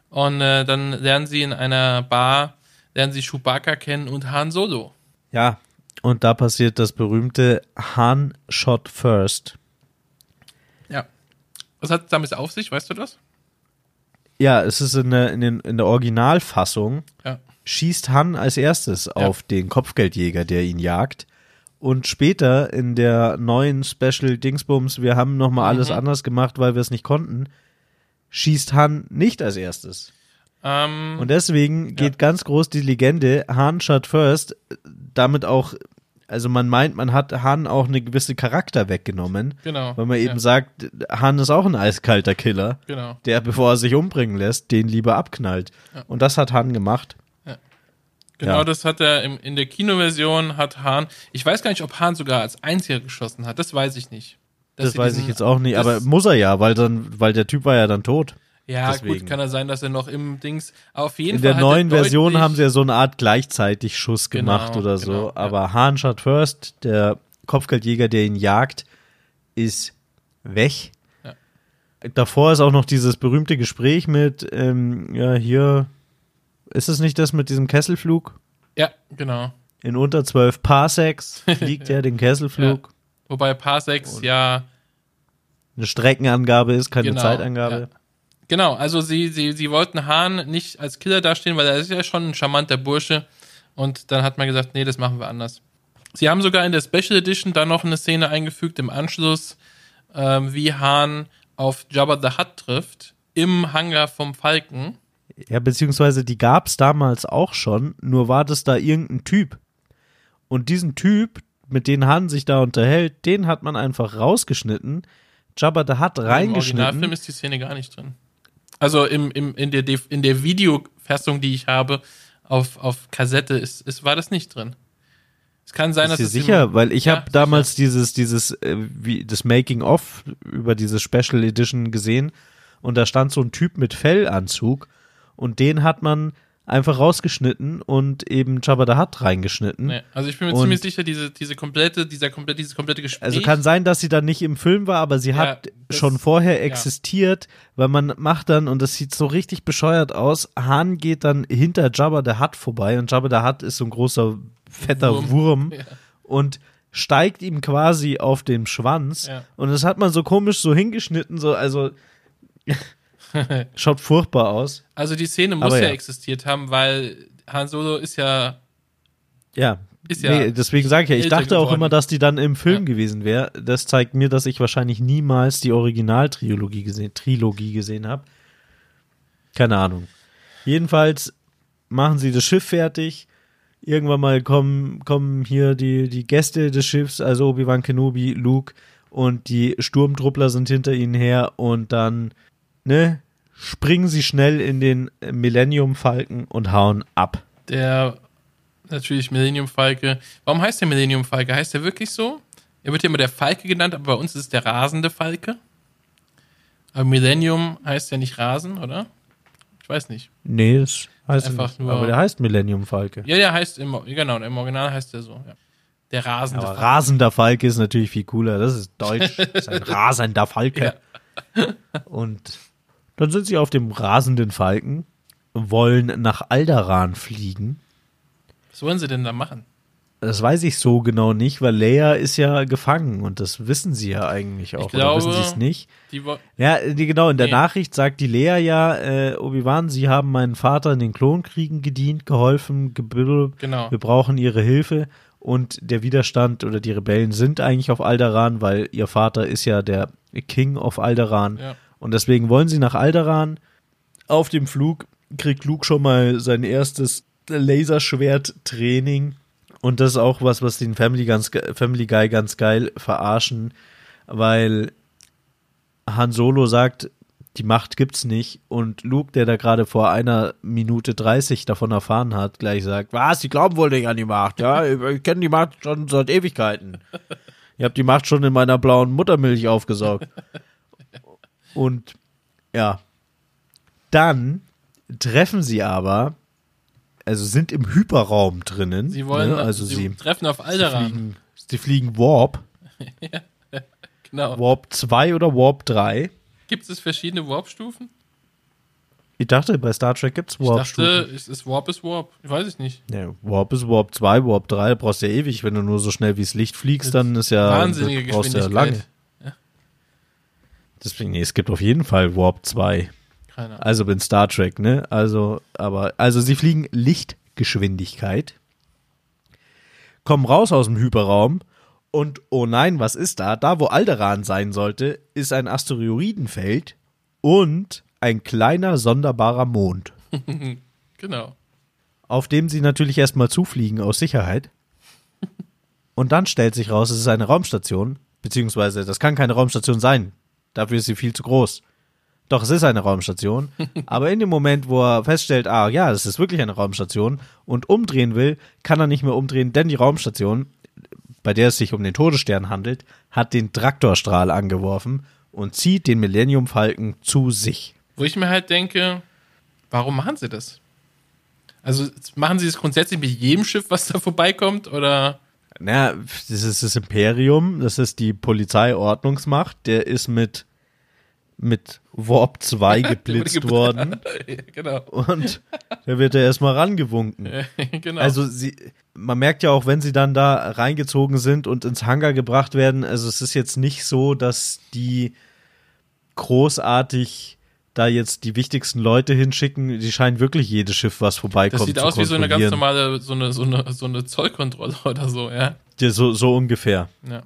Und äh, dann lernen sie in einer Bar, lernen sie Chewbacca kennen und Han Solo. Ja, und da passiert das berühmte Han Shot First. Ja. Was hat es damit auf sich, weißt du das? Ja, es ist in der, in, den, in der Originalfassung, Ja. schießt Han als erstes auf den Kopfgeldjäger, der ihn jagt. Und später in der neuen Special Dingsbums, wir haben nochmal alles Mhm. anders gemacht, weil wir es nicht konnten, schießt Han nicht als erstes. Ähm, Und deswegen geht ganz groß die Legende, Han shot first, damit auch, also man meint, man hat Han auch eine gewisse Charakter weggenommen, genau. weil man eben ja, sagt, Han ist auch ein eiskalter Killer, Genau. der, bevor er sich umbringen lässt, den lieber abknallt. Und das hat Han gemacht. Genau, Ja. das hat er im, in der Kinoversion hat Han. Ich weiß gar nicht, ob Han sogar als einziger geschossen hat. Das weiß ich nicht. Das weiß diesen- ich jetzt auch nicht, aber muss er ja, weil dann, weil der Typ war ja dann tot. Ja, deswegen. gut, kann er sein, dass er noch im Dings. Auf jeden In Fall. der hat er neuen Version haben sie ja so eine Art gleichzeitig Schuss Genau, gemacht oder so. genau, ja. Aber Han shot first, der Kopfgeldjäger, der ihn jagt, ist weg. Ja. Davor ist auch noch dieses berühmte Gespräch mit, ähm, ja, hier, ist es nicht das mit diesem Kesselflug? Ja, genau. In unter zwölf Parsecs (laughs) fliegt er den Kesselflug. Wobei Parsecs ja Eine Streckenangabe ist, keine Genau, Zeitangabe. ja. Genau, also sie, sie, sie wollten Hahn nicht als Killer dastehen, weil er ist ja schon ein charmanter Bursche. Und dann hat man gesagt, nee, das machen wir anders. Sie haben sogar in der Special Edition da noch eine Szene eingefügt im Anschluss, ähm, wie Hahn auf Jabba the Hutt trifft, im Hangar vom Falken. Ja, beziehungsweise die gab's damals auch schon, nur war das da irgendein Typ. Und diesen Typ, mit dem Han sich da unterhält, den hat man einfach rausgeschnitten. Jabba the Hutt Im reingeschnitten. Originalfilm ist die Szene gar nicht drin. Also im, im, in, der, in der Videofassung, die ich habe, auf, auf Kassette, ist, ist, war das nicht drin. Es kann sein, Ist dass es sicher? im- Weil ich Ja, habe damals dieses, dieses, äh, wie, das Making-of über diese Special Edition gesehen und da stand so ein Typ mit Fellanzug und den hat man einfach rausgeschnitten und eben Jabba the Hutt reingeschnitten. Nee, also ich bin mir Und- ziemlich sicher, diese, diese komplette, dieser komplette, dieses komplette Gespräch. Also kann sein, dass sie dann nicht im Film war, aber sie Ja, hat das- schon vorher ja. existiert, weil man macht dann, und das sieht so richtig bescheuert aus, Han geht dann hinter Jabba the Hutt vorbei und Jabba the Hutt ist so ein großer, fetter Wurm. Wurm, Ja. und steigt ihm quasi auf den Schwanz Ja. und das hat man so komisch so hingeschnitten, so, also (laughs) schaut furchtbar aus. Also die Szene muss ja. ja. existiert haben, weil Han Solo ist ja Ja. Ist ja nee, deswegen sage ich ja, ich dachte auch geworden. immer, dass die dann im Film Ja. gewesen wäre. Das zeigt mir, dass ich wahrscheinlich niemals die Originaltrilogie gesehen, Trilogie gesehen habe. Keine Ahnung. Jedenfalls machen sie das Schiff fertig. Irgendwann mal kommen, kommen hier die, die Gäste des Schiffs, also Obi-Wan Kenobi, Luke und die Sturmtruppler sind hinter ihnen her und dann, ne, springen sie schnell in den Millennium Falken und hauen ab. der natürlich Millennium Falke. Warum heißt der Millennium Falke? Heißt der wirklich so? Er wird ja immer der Falke genannt, aber bei uns ist es der rasende Falke. Aber Millennium heißt ja nicht Rasen, oder? Ich weiß nicht. Nee, das heißt Einfach nicht. nur- Aber der heißt Millennium Falke. Ja, der heißt im, genau, im Original heißt der so. Ja. Der rasende Aber Falke. rasender Falke ist natürlich viel cooler. Das ist deutsch. (laughs) Das ist ein rasender Falke. Und dann sind sie auf dem rasenden Falken, wollen nach Alderan fliegen. Was wollen sie denn da machen? Das weiß ich so genau nicht, weil Leia ist ja gefangen und das wissen sie ja eigentlich auch. Ich glaube- oder wissen sie es nicht? Die Ja, die, genau, in der Nee. Nachricht sagt die Lea ja, äh, Obi-Wan, sie haben meinen Vater in den Klonkriegen gedient, geholfen, gebildet, Genau. wir brauchen ihre Hilfe und der Widerstand oder die Rebellen sind eigentlich auf Alderaan, weil ihr Vater ist ja der King of Alderaan Ja. Und deswegen wollen sie nach Alderaan. Auf dem Flug kriegt Luke schon mal sein erstes Laserschwert-Training und das ist auch was, was den Family, ganz, Family Guy ganz geil verarschen, weil Han Solo sagt, die Macht gibt's nicht und Luke, der da gerade vor einer Minute 30 davon erfahren hat, gleich sagt, was, die glauben wohl nicht an die Macht, ja, (laughs) ich kenne die Macht schon seit Ewigkeiten. Ihr habt die Macht schon in meiner blauen Muttermilch aufgesaugt. Und ja, dann treffen sie aber, also sind im Hyperraum drinnen. Sie wollen, ne? also sie, sie, treffen auf sie, Alderaan. fliegen, sie fliegen Warp, (laughs) Genau. Warp 2 oder Warp 3. Gibt es verschiedene Warp-Stufen? Ich dachte, bei Star Trek gibt's Ich Warp. dachte, es ist Warp ist Warp. Ich weiß es nicht. Ja, Warp ist Warp 2, Warp 3, brauchst du ja ewig. Wenn du nur so schnell wie das Licht fliegst, dann ist ja Wahnsinnige brauchst du ja Geschwindigkeit. lange. Deswegen, nee, es gibt auf jeden Fall Warp 2. Keine Ahnung. Also in Star Trek, ne? Also, aber, also sie fliegen Lichtgeschwindigkeit, kommen raus aus dem Hyperraum und oh nein, was ist da? Da, wo Alderaan sein sollte, ist ein Asteroidenfeld und ein kleiner, sonderbarer Mond, (laughs) Genau. auf dem sie natürlich erstmal zufliegen aus Sicherheit. Und dann stellt sich raus, es ist eine Raumstation, beziehungsweise das kann keine Raumstation sein. Dafür ist sie viel zu groß. Doch, es ist eine Raumstation. (laughs) aber in dem Moment, wo er feststellt, ah ja, es ist wirklich eine Raumstation und umdrehen will, kann er nicht mehr umdrehen, denn die Raumstation, bei der es sich um den Todesstern handelt, hat den Traktorstrahl angeworfen und zieht den Millennium Falken zu sich. Wo ich mir halt denke, warum machen sie das? Also machen sie es grundsätzlich mit jedem Schiff, was da vorbeikommt? Oder Naja, das ist das Imperium, das ist die Polizeiordnungsmacht, der ist mit, mit Warp 2 (laughs) geblitzt gebl- worden (laughs) genau. und da wird er erstmal rangewunken. (laughs) genau. Also sie, man merkt ja auch, wenn sie dann da reingezogen sind und ins Hangar gebracht werden, also es ist jetzt nicht so, dass die großartig da jetzt die wichtigsten Leute hinschicken. Die scheinen wirklich jedes Schiff, was vorbeikommt, das sieht aus wie so eine ganz normale, so eine, so eine, so eine Zollkontrolle oder so, ja. Ja, So, so ungefähr. ja.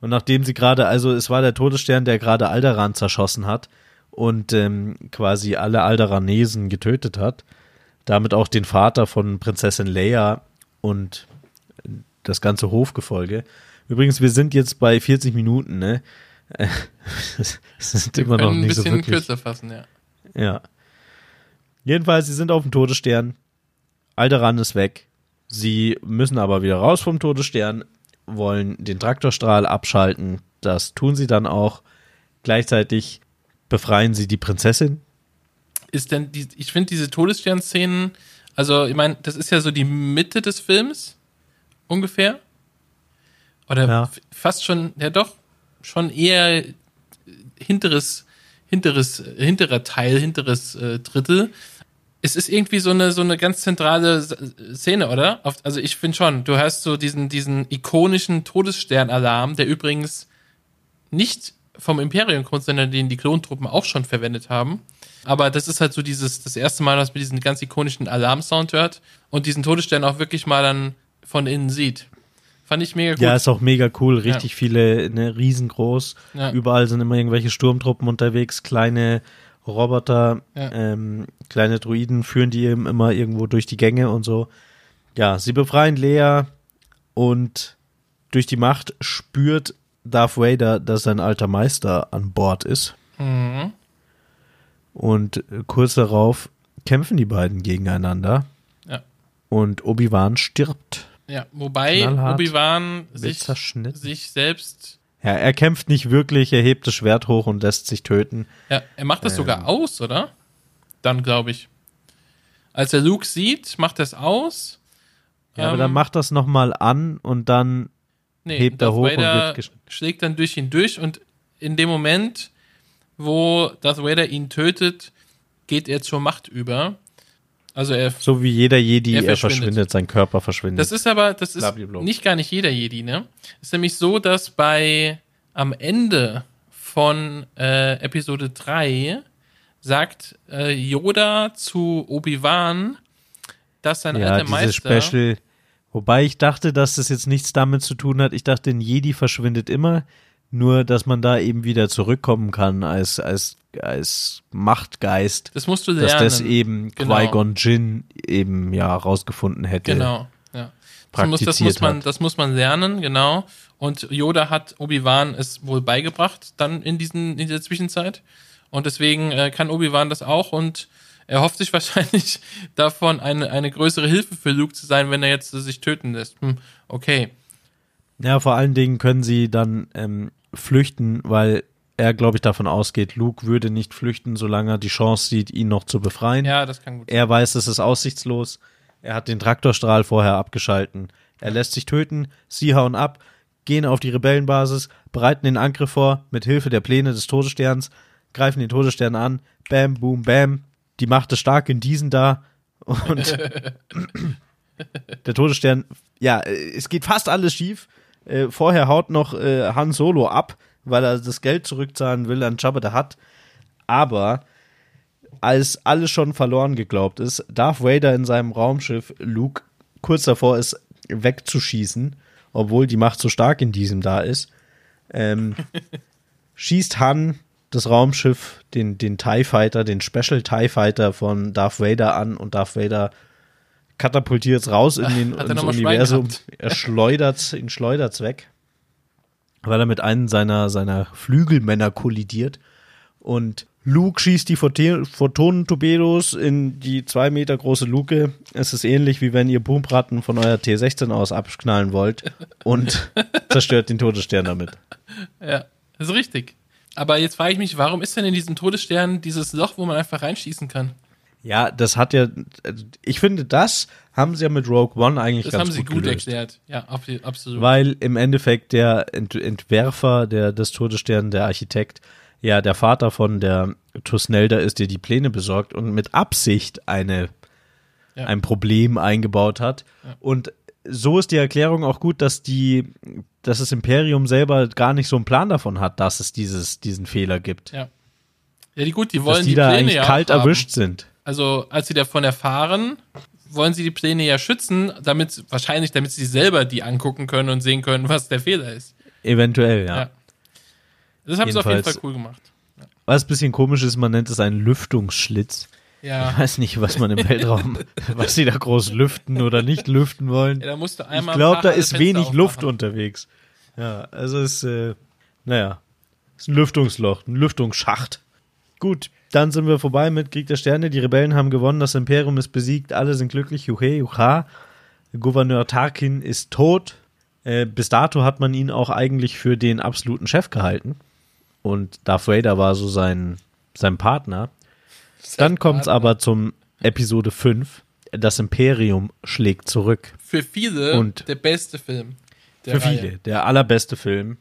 Und nachdem sie gerade, also es war der Todesstern, der gerade Alderan zerschossen hat und ähm, quasi alle Alderanesen getötet hat, damit auch den Vater von Prinzessin Leia und das ganze Hofgefolge. Übrigens, wir sind jetzt bei 40 Minuten, ne? (laughs) Das sind immer noch ein nicht so bisschen wirklich. kürzer fassen, ja. Ja. Jedenfalls, sie sind auf dem Todesstern. Alderan ist weg. Sie müssen aber wieder raus vom Todesstern, wollen den Traktorstrahl abschalten. Das tun sie dann auch. Gleichzeitig befreien sie die Prinzessin. Ist denn, die, ich finde diese Todesstern-Szenen, also ich meine, das ist ja so die Mitte des Films, ungefähr. Oder Ja. fast schon, ja doch, schon eher hinteres, hinteres, äh, hinterer Teil, hinteres äh, Drittel. Es ist irgendwie so eine, so eine ganz zentrale Szene, oder? Also ich finde schon, du hast so diesen, diesen ikonischen Todesstern-Alarm, der übrigens nicht vom Imperium kommt, sondern den die Klontruppen auch schon verwendet haben. Aber das ist halt so dieses, das erste Mal, dass man diesen ganz ikonischen Alarmsound hört und diesen Todesstern auch wirklich mal dann von innen sieht. Fand ich mega gut. Ja, ist auch mega cool. Richtig viele, ne, riesengroß. Ja. Überall sind immer irgendwelche Sturmtruppen unterwegs, kleine Roboter, Ja. ähm, kleine Druiden führen die eben immer irgendwo durch die Gänge und so. Ja, sie befreien Lea und durch die Macht spürt Darth Vader, dass sein alter Meister an Bord ist. Mhm. Und kurz darauf kämpfen die beiden gegeneinander Ja. und Obi-Wan stirbt. Ja, wobei. Obi-Wan sich, sich selbst, Ja, er kämpft nicht wirklich, er hebt das Schwert hoch und lässt sich töten. ja, er macht das Ähm. sogar aus, oder? Dann glaube ich. Als er Luke sieht, macht er es aus. Ja, aber Ähm, dann macht das nochmal an und dann Nee, hebt er Darth hoch und Vader wird geschnitten. schlägt dann durch ihn durch und in dem Moment, wo Darth Vader ihn tötet, geht er zur Macht über. Also er so wie jeder Jedi, Er er, verschwindet. verschwindet. sein Körper verschwindet. Das ist aber, das ist Blablabla. nicht gar nicht jeder Jedi, ne? Ist nämlich so, dass bei am Ende von äh, Episode 3 sagt äh, Yoda zu Obi-Wan, dass sein ja, alter Meister. Special. Wobei ich dachte, dass das jetzt nichts damit zu tun hat. Ich dachte, ein Jedi verschwindet immer, nur dass man da eben wieder zurückkommen kann als, als, als Machtgeist. Das musst du lernen. Dass das eben Genau. Qui-Gon Jinn eben ja rausgefunden hätte. Genau, ja. Das muss, das, muss man, das muss man lernen, genau. Und Yoda hat Obi-Wan es wohl beigebracht, dann in, diesen, in dieser Zwischenzeit. Und deswegen äh, kann Obi-Wan das auch und er hofft sich (laughs) wahrscheinlich davon, eine, eine größere Hilfe für Luke zu sein, wenn er jetzt äh, sich töten lässt. Hm, okay. Ja, vor allen Dingen können sie dann ähm, flüchten, weil er, glaube ich, davon ausgeht, Luke würde nicht flüchten, solange er die Chance sieht, ihn noch zu befreien. Ja, das kann gut sein. Er weiß, es ist aussichtslos. Er hat den Traktorstrahl vorher abgeschalten. Er lässt sich töten. Sie hauen ab, gehen auf die Rebellenbasis, bereiten den Angriff vor mit Hilfe der Pläne des Todessterns, greifen den Todesstern an. Bam, boom, bam. Die Macht ist stark in diesen da. Und der Todesstern, ja, es geht fast alles schief. Äh, vorher haut noch äh, Han Solo ab, weil er das Geld zurückzahlen will an Jabba the Hutt. Aber als alles schon verloren geglaubt ist, Darth Vader in seinem Raumschiff Luke kurz davor ist, wegzuschießen, obwohl die Macht so stark in diesem da ist, ähm, (laughs) schießt Han das Raumschiff, den, den TIE Fighter, den Special TIE Fighter von Darth Vader an und Darth Vader katapultiert es raus in den, (laughs) ins Universum. Er schleudert, ihn schleudert weg, weil er mit einem seiner, seiner Flügelmänner kollidiert. Und Luke schießt die Photonentorpedos in die zwei Meter große Luke. Es ist ähnlich, wie wenn ihr Boombratten von eurer T16 aus abknallen wollt und (laughs) zerstört den Todesstern damit. Ja, das ist richtig. Aber jetzt frage ich mich, warum ist denn in diesem Todesstern dieses Loch, wo man einfach reinschießen kann? Ja, das hat ja, ich finde, das haben sie ja mit Rogue One eigentlich Das ganz haben sie gut, gut gelöst. erklärt. Ja, ab- absolut. Weil im Endeffekt der Ent Entwerfer der, des Todessterns, der Architekt, ja der Vater von der Tusnelda ist, der die Pläne besorgt und mit Absicht eine, Ja. ein Problem eingebaut hat. Und so ist die Erklärung auch gut, dass die, dass das Imperium selber gar nicht so einen Plan davon hat, dass es dieses, diesen Fehler gibt. ja. Ja, die gut, die wollen dass die, die, da Pläne eigentlich ja kalt haben. erwischt sind. Also, als sie davon erfahren, wollen sie die Pläne ja schützen, damit, wahrscheinlich, damit sie selber die angucken können und sehen können, was der Fehler ist. Eventuell, ja. Ja. Das haben sie auf jeden Fall cool gemacht. Was ein bisschen komisch ist, man nennt es einen Lüftungsschlitz. Ja. Ich weiß nicht, was man im Weltraum, (laughs) was sie da groß lüften oder nicht lüften wollen. ja da musst du Ich einmal. glaube, am da ist Fenster wenig Luft aufmachen. unterwegs. Ja, also ist, äh, naja, ist ein Lüftungsloch, ein Lüftungsschacht. Gut, dann sind wir vorbei mit Krieg der Sterne. Die Rebellen haben gewonnen, das Imperium ist besiegt, alle sind glücklich. Juche, jucha. Gouverneur Tarkin ist tot. Äh, bis dato hat man ihn auch eigentlich für den absoluten Chef gehalten. Und Darth Vader war so sein, sein Partner. Dann kommt es aber zum Episode 5. Das Imperium schlägt zurück. Für viele Und- der beste Film. Der Für Reihe. viele. Der allerbeste Film.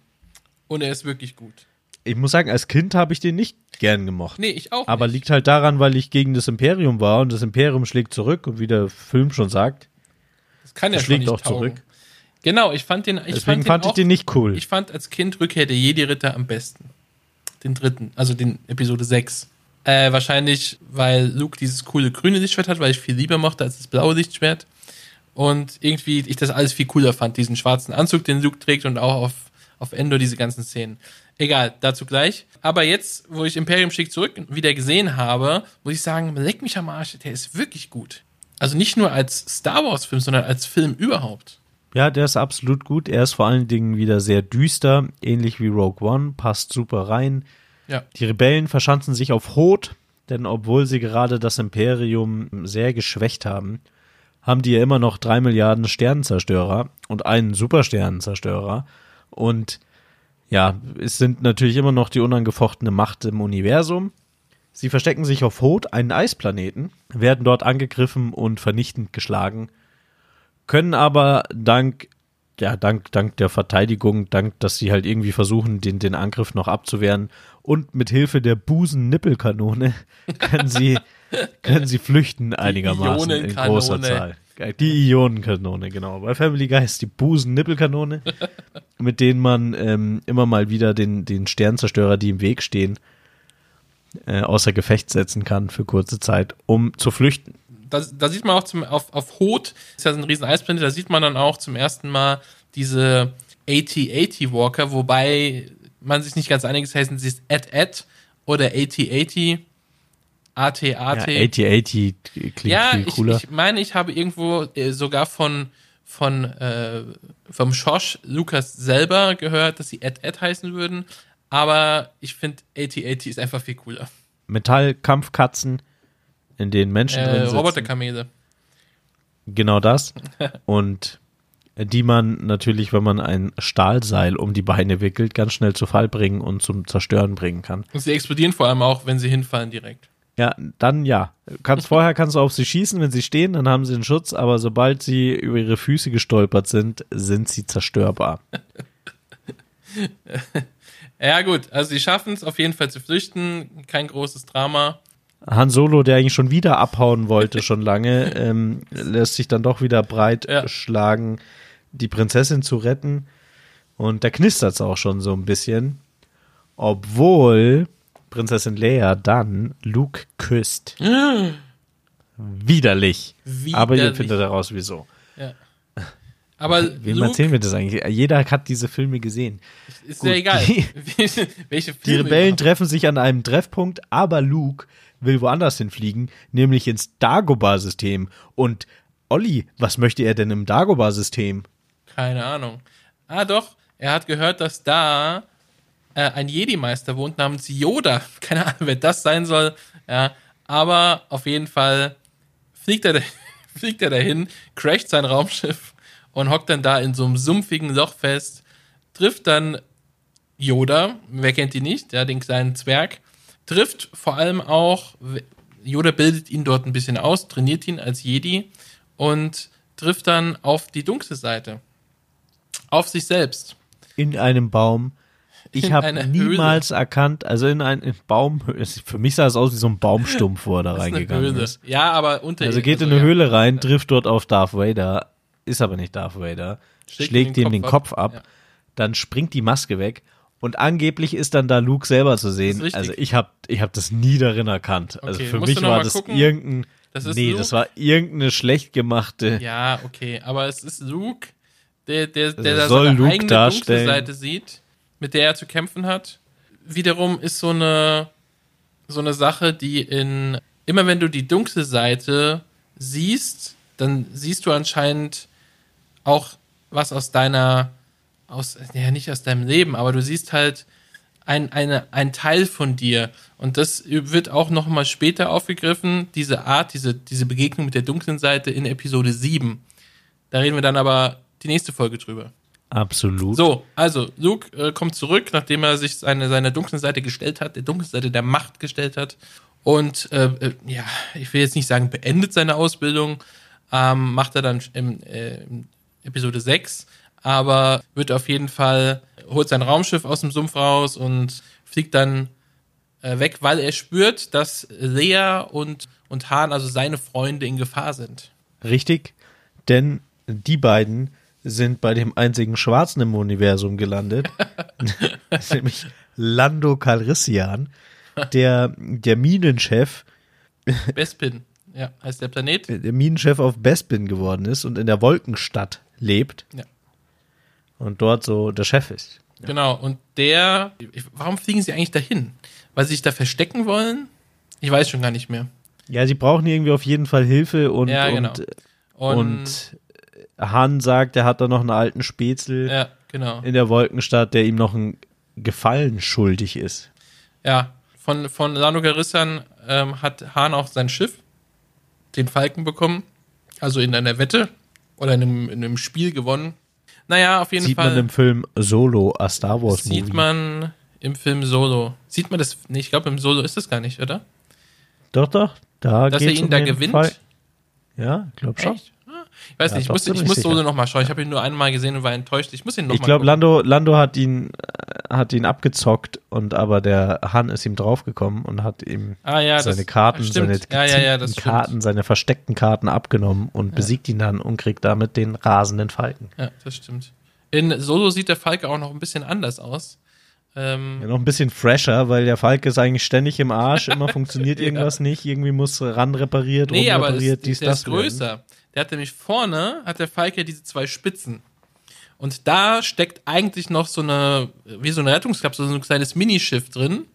Und er ist wirklich gut. Ich muss sagen, als Kind habe ich den nicht gern gemocht. Nee, ich auch. Aber nicht. liegt halt daran, weil ich gegen das Imperium war und das Imperium schlägt zurück und wie der Film schon sagt. Das kann ja schlägt auch taugen. zurück. Genau, ich fand den. Ich Deswegen fand, den fand ich auch, den nicht cool. Ich fand als Kind Rückkehr der Jedi-Ritter am besten. Den dritten, also den Episode 6. Äh, wahrscheinlich, weil Luke dieses coole grüne Lichtschwert hat, weil ich viel lieber mochte als das blaue Lichtschwert. Und irgendwie ich das alles viel cooler fand, diesen schwarzen Anzug, den Luke trägt und auch auf, auf Endor diese ganzen Szenen. Egal, dazu gleich. Aber jetzt, wo ich Imperium schickt zurück wieder gesehen habe, muss ich sagen, leck mich am Arsch, der ist wirklich gut. Also nicht nur als Star Wars-Film, sondern als Film überhaupt. Ja, der ist absolut gut. Er ist vor allen Dingen wieder sehr düster, ähnlich wie Rogue One, passt super rein. Ja. Die Rebellen verschanzen sich auf Hoth, denn obwohl sie gerade das Imperium sehr geschwächt haben, haben die ja immer noch drei Milliarden Sternenzerstörer und einen Supersternenzerstörer. Und ja, es sind natürlich immer noch die unangefochtene Macht im Universum. Sie verstecken sich auf Hoth, einen Eisplaneten, werden dort angegriffen und vernichtend geschlagen, können aber dank ja, dank, dank der Verteidigung, dank, dass sie halt irgendwie versuchen, den, den Angriff noch abzuwehren und mit Hilfe der Busen-Nippelkanone (laughs) können sie, können sie flüchten einigermaßen in großer Zahl. Geil. Die Ionenkanone, genau. Bei Family Guy ist die Busen-Nippelkanone, (laughs) mit denen man ähm, immer mal wieder den, den Sternzerstörer, die im Weg stehen, äh, außer Gefecht setzen kann für kurze Zeit, um zu flüchten. da, da sieht man auch zum, auf, auf Hoth, ist ja so ein riesen Eisplanet, da sieht man dann auch zum ersten Mal diese AT-80 Walker, wobei man sich nicht ganz einig ist, heißen sie es AT-AT oder AT-80, AT-AT. Ja, 8080 klingt Ja, viel ich, cooler. ich meine, ich habe irgendwo äh, sogar von, von äh, vom Josh Lucas selber gehört, dass sie AT-AT heißen würden, aber ich finde AT-80 ist einfach viel cooler. Metallkampfkatzen, in denen Menschen Äh, drin sitzen. Roboterkamele. Genau das. (laughs) Und die man natürlich, wenn man ein Stahlseil um die Beine wickelt, ganz schnell zu Fall bringen und zum Zerstören bringen kann. Und sie explodieren vor allem auch, wenn sie hinfallen direkt. Ja, dann ja. Kannst, vorher kannst du auf sie schießen, wenn sie stehen, dann haben sie einen Schutz, aber sobald sie über ihre Füße gestolpert sind, sind sie zerstörbar. (laughs) Ja, gut, also sie schaffen es auf jeden Fall zu flüchten. Kein großes Drama. Han Solo, der eigentlich schon wieder abhauen wollte, schon lange, (laughs) ähm, lässt sich dann doch wieder breit Ja. schlagen, die Prinzessin zu retten. Und da knistert es auch schon so ein bisschen. Obwohl Prinzessin Leia dann Luke küsst. Widerlich. Aber ihr Widerlich. findet heraus, wieso. Aber (laughs) Wem Luke erzählen wir das eigentlich? Jeder hat diese Filme gesehen. ist Gut, ja egal. die- (laughs) Welche Die Filme Rebellen überhaupt? treffen sich an einem Treffpunkt, aber Luke will woanders hinfliegen, nämlich ins Dagobah-System. Und Olli, was möchte er denn im Dagobah-System? Keine Ahnung. Ah, doch. Er hat gehört, dass da äh, ein Jedi-Meister wohnt namens Yoda. (laughs) Keine Ahnung, wer das sein soll. Ja, aber auf jeden Fall fliegt er, (laughs) fliegt er dahin, crasht sein Raumschiff und hockt dann da in so einem sumpfigen Loch fest, trifft dann Yoda, wer kennt ihn nicht, ja, den kleinen Zwerg, trifft vor allem auch, Yoda bildet ihn dort ein bisschen aus, trainiert ihn als Jedi und trifft dann auf die dunkle Seite. Auf sich selbst. In einem Baum. Ich habe niemals erkannt, also in einem Baum, für mich sah es aus wie so ein Baumstumpf, wo er da reingegangen Höhle. ist. Ja, aber unter Also geht in eine ja. Höhle rein, trifft dort auf Darth Vader, ist aber nicht Darth Vader, Schlägt schlägt, ihm den Kopf ab, Ja. dann springt die Maske weg und angeblich ist dann da Luke selber zu sehen. Also ich habe ich hab das nie darin erkannt. Also Okay, für musst mich war das gucken? irgendein Das Nee, Luke? das war irgendeine schlecht gemachte Ja, okay, aber es ist Luke, der, der, der da soll seine Luke eigene darstellen. dunkle Seite sieht, mit der er zu kämpfen hat. Wiederum ist so eine, so eine Sache, die in immer wenn du die dunkle Seite siehst, dann siehst du anscheinend auch was aus deiner, aus, ja, nicht aus deinem Leben, aber du siehst halt ein, eine, ein Teil von dir. Und das wird auch nochmal später aufgegriffen, diese Art, diese, diese Begegnung mit der dunklen Seite in Episode 7. Da reden wir dann aber die nächste Folge drüber. Absolut. So, also Luke äh, kommt zurück, nachdem er sich seine, seiner dunklen Seite gestellt hat, der dunklen Seite der Macht gestellt hat. Und äh, äh, ja, ich will jetzt nicht sagen, beendet seine Ausbildung, ähm, macht er dann im, äh, im Episode 6, aber wird auf jeden Fall, holt sein Raumschiff aus dem Sumpf raus und fliegt dann äh, weg, weil er spürt, dass Lea und, und Han, also seine Freunde, in Gefahr sind. Richtig, denn die beiden sind bei dem einzigen Schwarzen im Universum gelandet, (laughs) (laughs) nämlich Lando Calrissian, der, der Minenchef, Bespin, ja, heißt der Planet. der Minenchef auf Bespin geworden ist und in der Wolkenstadt lebt Ja. und dort so der Chef ist. Genau, und der, warum fliegen sie eigentlich dahin? Weil sie sich da verstecken wollen? Ich weiß schon gar nicht mehr. Ja, sie brauchen irgendwie auf jeden Fall Hilfe und, Ja, genau. und, Und, und Han sagt, er hat da noch einen alten Spätzl ja, genau. in der Wolkenstadt, der ihm noch einen Gefallen schuldig ist. Ja, von, von Lando Calrissian ähm, hat Hahn auch sein Schiff, den Falken, bekommen. Also in einer Wette oder in einem, in einem Spiel gewonnen. Naja, auf jeden Sieht Fall man im Film Solo, a Star Wars sieht Movie. man im Film Solo. Sieht man das? Nee, ich glaube, im Solo ist das gar nicht, oder? Doch, doch. Da Dass er ihn um da gewinnt? Fall. Ja, glaub schon. Echt? Ich weiß Ja, nicht, ich muss, ich muss Solo nochmal schauen. Ich habe ihn nur einmal gesehen und war enttäuscht. Ich muss ihn nochmal Ich glaube, Lando, Lando hat ihn, äh, hat ihn abgezockt und aber der Han ist ihm draufgekommen und hat ihm Ah, ja, seine das- Karten, stimmt. seine Ja, ja, ja, gezielten stimmt. Karten, seine versteckten Karten abgenommen und besiegt ihn dann und kriegt damit den rasenden Falken. Ja, das stimmt. In Solo sieht der Falke auch noch ein bisschen anders aus. Ähm, Ja, noch ein bisschen fresher, weil der Falke ist eigentlich ständig im Arsch, immer (laughs) funktioniert irgendwas nicht, irgendwie muss ran repariert, nee, aber das, rumrepariert, dies, der das. ist größer. Der hat nämlich vorne, hat der Falke diese zwei Spitzen. Und da steckt eigentlich noch so eine, wie so eine Rettungskapsel, so ein kleines Minischiff drin.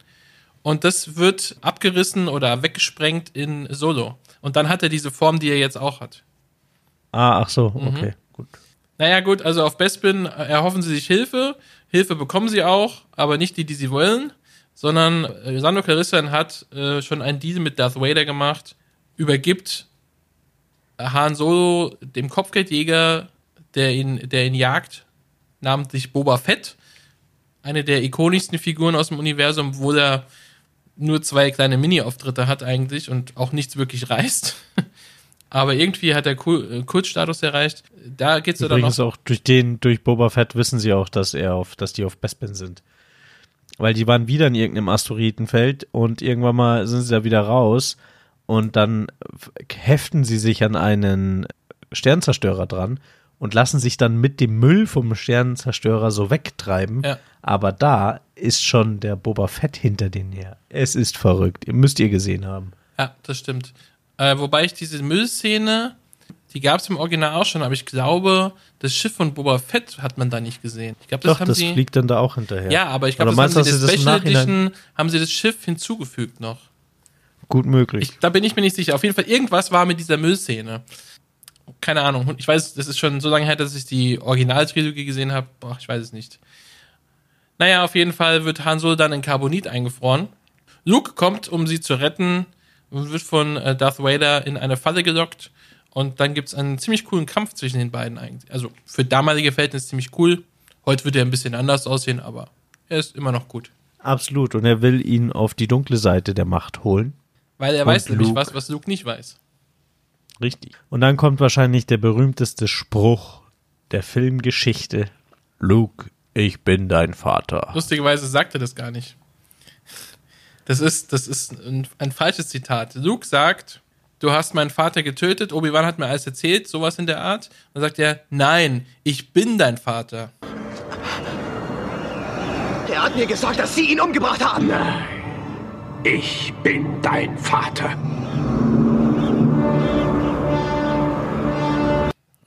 Und das wird abgerissen oder weggesprengt in Solo. Und dann hat er diese Form, die er jetzt auch hat. Ah, ach so, Mhm. okay, gut. Naja, gut, also auf Bespin erhoffen sie sich Hilfe. Hilfe bekommen sie auch, aber nicht die, die sie wollen, sondern äh, Sando Calrissian hat äh, schon einen Deal mit Darth Vader gemacht, übergibt Han Solo dem Kopfgeldjäger, der ihn, der ihn jagt, namentlich Boba Fett, eine der ikonischsten Figuren aus dem Universum, wo er nur zwei kleine Mini-Auftritte hat eigentlich und auch nichts wirklich reißt. (laughs) Aber irgendwie hat er Kul- äh, Kultstatus erreicht. Da geht's ja dann Übrigens auch durch den, durch Boba Fett wissen sie auch, dass er auf, dass die auf Bespin sind. Weil die waren wieder in irgendeinem Asteroidenfeld und irgendwann mal sind sie da wieder raus und dann heften sie sich an einen Sternzerstörer dran und lassen sich dann mit dem Müll vom Sternzerstörer so wegtreiben. Ja. Aber da ist schon der Boba Fett hinter denen her. Es ist verrückt. Ihr müsst ihr gesehen haben. Ja, das stimmt. Äh, wobei ich diese Müllszene, die gab es im Original auch schon, aber ich glaube, das Schiff von Boba Fett hat man da nicht gesehen. Ich glaube, das Doch, das sie. fliegt dann da auch hinterher. ja, aber ich glaube, das haben sie das Special Edition, haben sie das Schiff hinzugefügt noch. Gut möglich. Ich, da bin ich mir nicht sicher. Auf jeden Fall, irgendwas war mit dieser Müllszene. Keine Ahnung. Ich weiß, das ist schon so lange her, dass ich die Originaltrilogie gesehen habe. Boah, ich weiß es nicht. Naja, auf jeden Fall wird Han Solo dann in Carbonit eingefroren. Luke kommt, um sie zu retten, und wird von äh, Darth Vader in eine Falle gelockt. Und dann gibt's einen ziemlich coolen Kampf zwischen den beiden eigentlich. Also für damalige Verhältnisse ziemlich cool. Heute wird er ein bisschen anders aussehen, aber er ist immer noch gut. Absolut. Und er will ihn auf die dunkle Seite der Macht holen. Weil er Und weiß nämlich was, was Luke nicht weiß. Richtig. Und dann kommt wahrscheinlich der berühmteste Spruch der Filmgeschichte. Luke, ich bin dein Vater. Lustigerweise sagt er das gar nicht. Das ist, das ist ein, ein falsches Zitat. Luke sagt, du hast meinen Vater getötet, Obi-Wan hat mir alles erzählt, sowas in der Art. Dann sagt er, nein, ich bin dein Vater. Er hat mir gesagt, dass Sie ihn umgebracht haben. Ich bin dein Vater.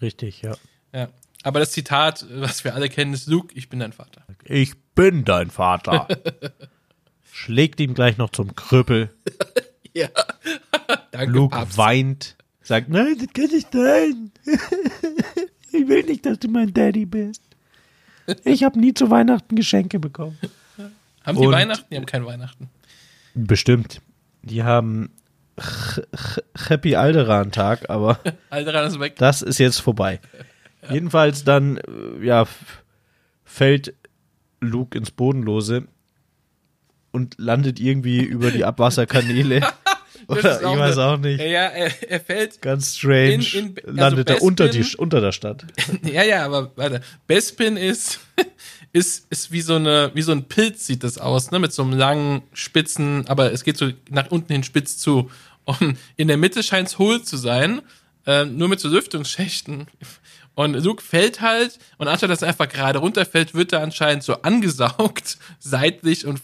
Richtig, ja. Ja. Aber das Zitat, was wir alle kennen, ist Luke, ich bin dein Vater. Ich bin dein Vater. (laughs) Schlägt ihm gleich noch zum Krüppel. (laughs) Ja. Danke, Luke Papst. weint, sagt, nein, das kann nicht sein. (laughs) ich will nicht, dass du mein Daddy bist. Ich habe nie zu Weihnachten Geschenke bekommen. Haben die Und- Weihnachten? Die haben kein Weihnachten. Bestimmt. Die haben Happy Alderan-Tag, aber (laughs) Alderan ist weg. das ist jetzt vorbei. (laughs) Jedenfalls dann, äh, ja, fällt Luke ins Bodenlose und landet irgendwie über die Abwasserkanäle. (laughs) Oder ich weiß eine- auch nicht. Ja, ja er, er fällt. Ganz strange. In- in- also landet er unter, die, unter der Stadt. Ja, ja, aber warte. Bespin ist, ist, ist wie so eine, wie so ein Pilz sieht das aus, ne? Mit so einem langen, spitzen, aber es geht so nach unten hin spitz zu. Und in der Mitte scheint es hohl zu sein, äh, nur mit so Lüftungsschächten. Und Luke fällt halt, und anstatt dass er einfach gerade runterfällt, wird er anscheinend so angesaugt, (laughs) seitlich und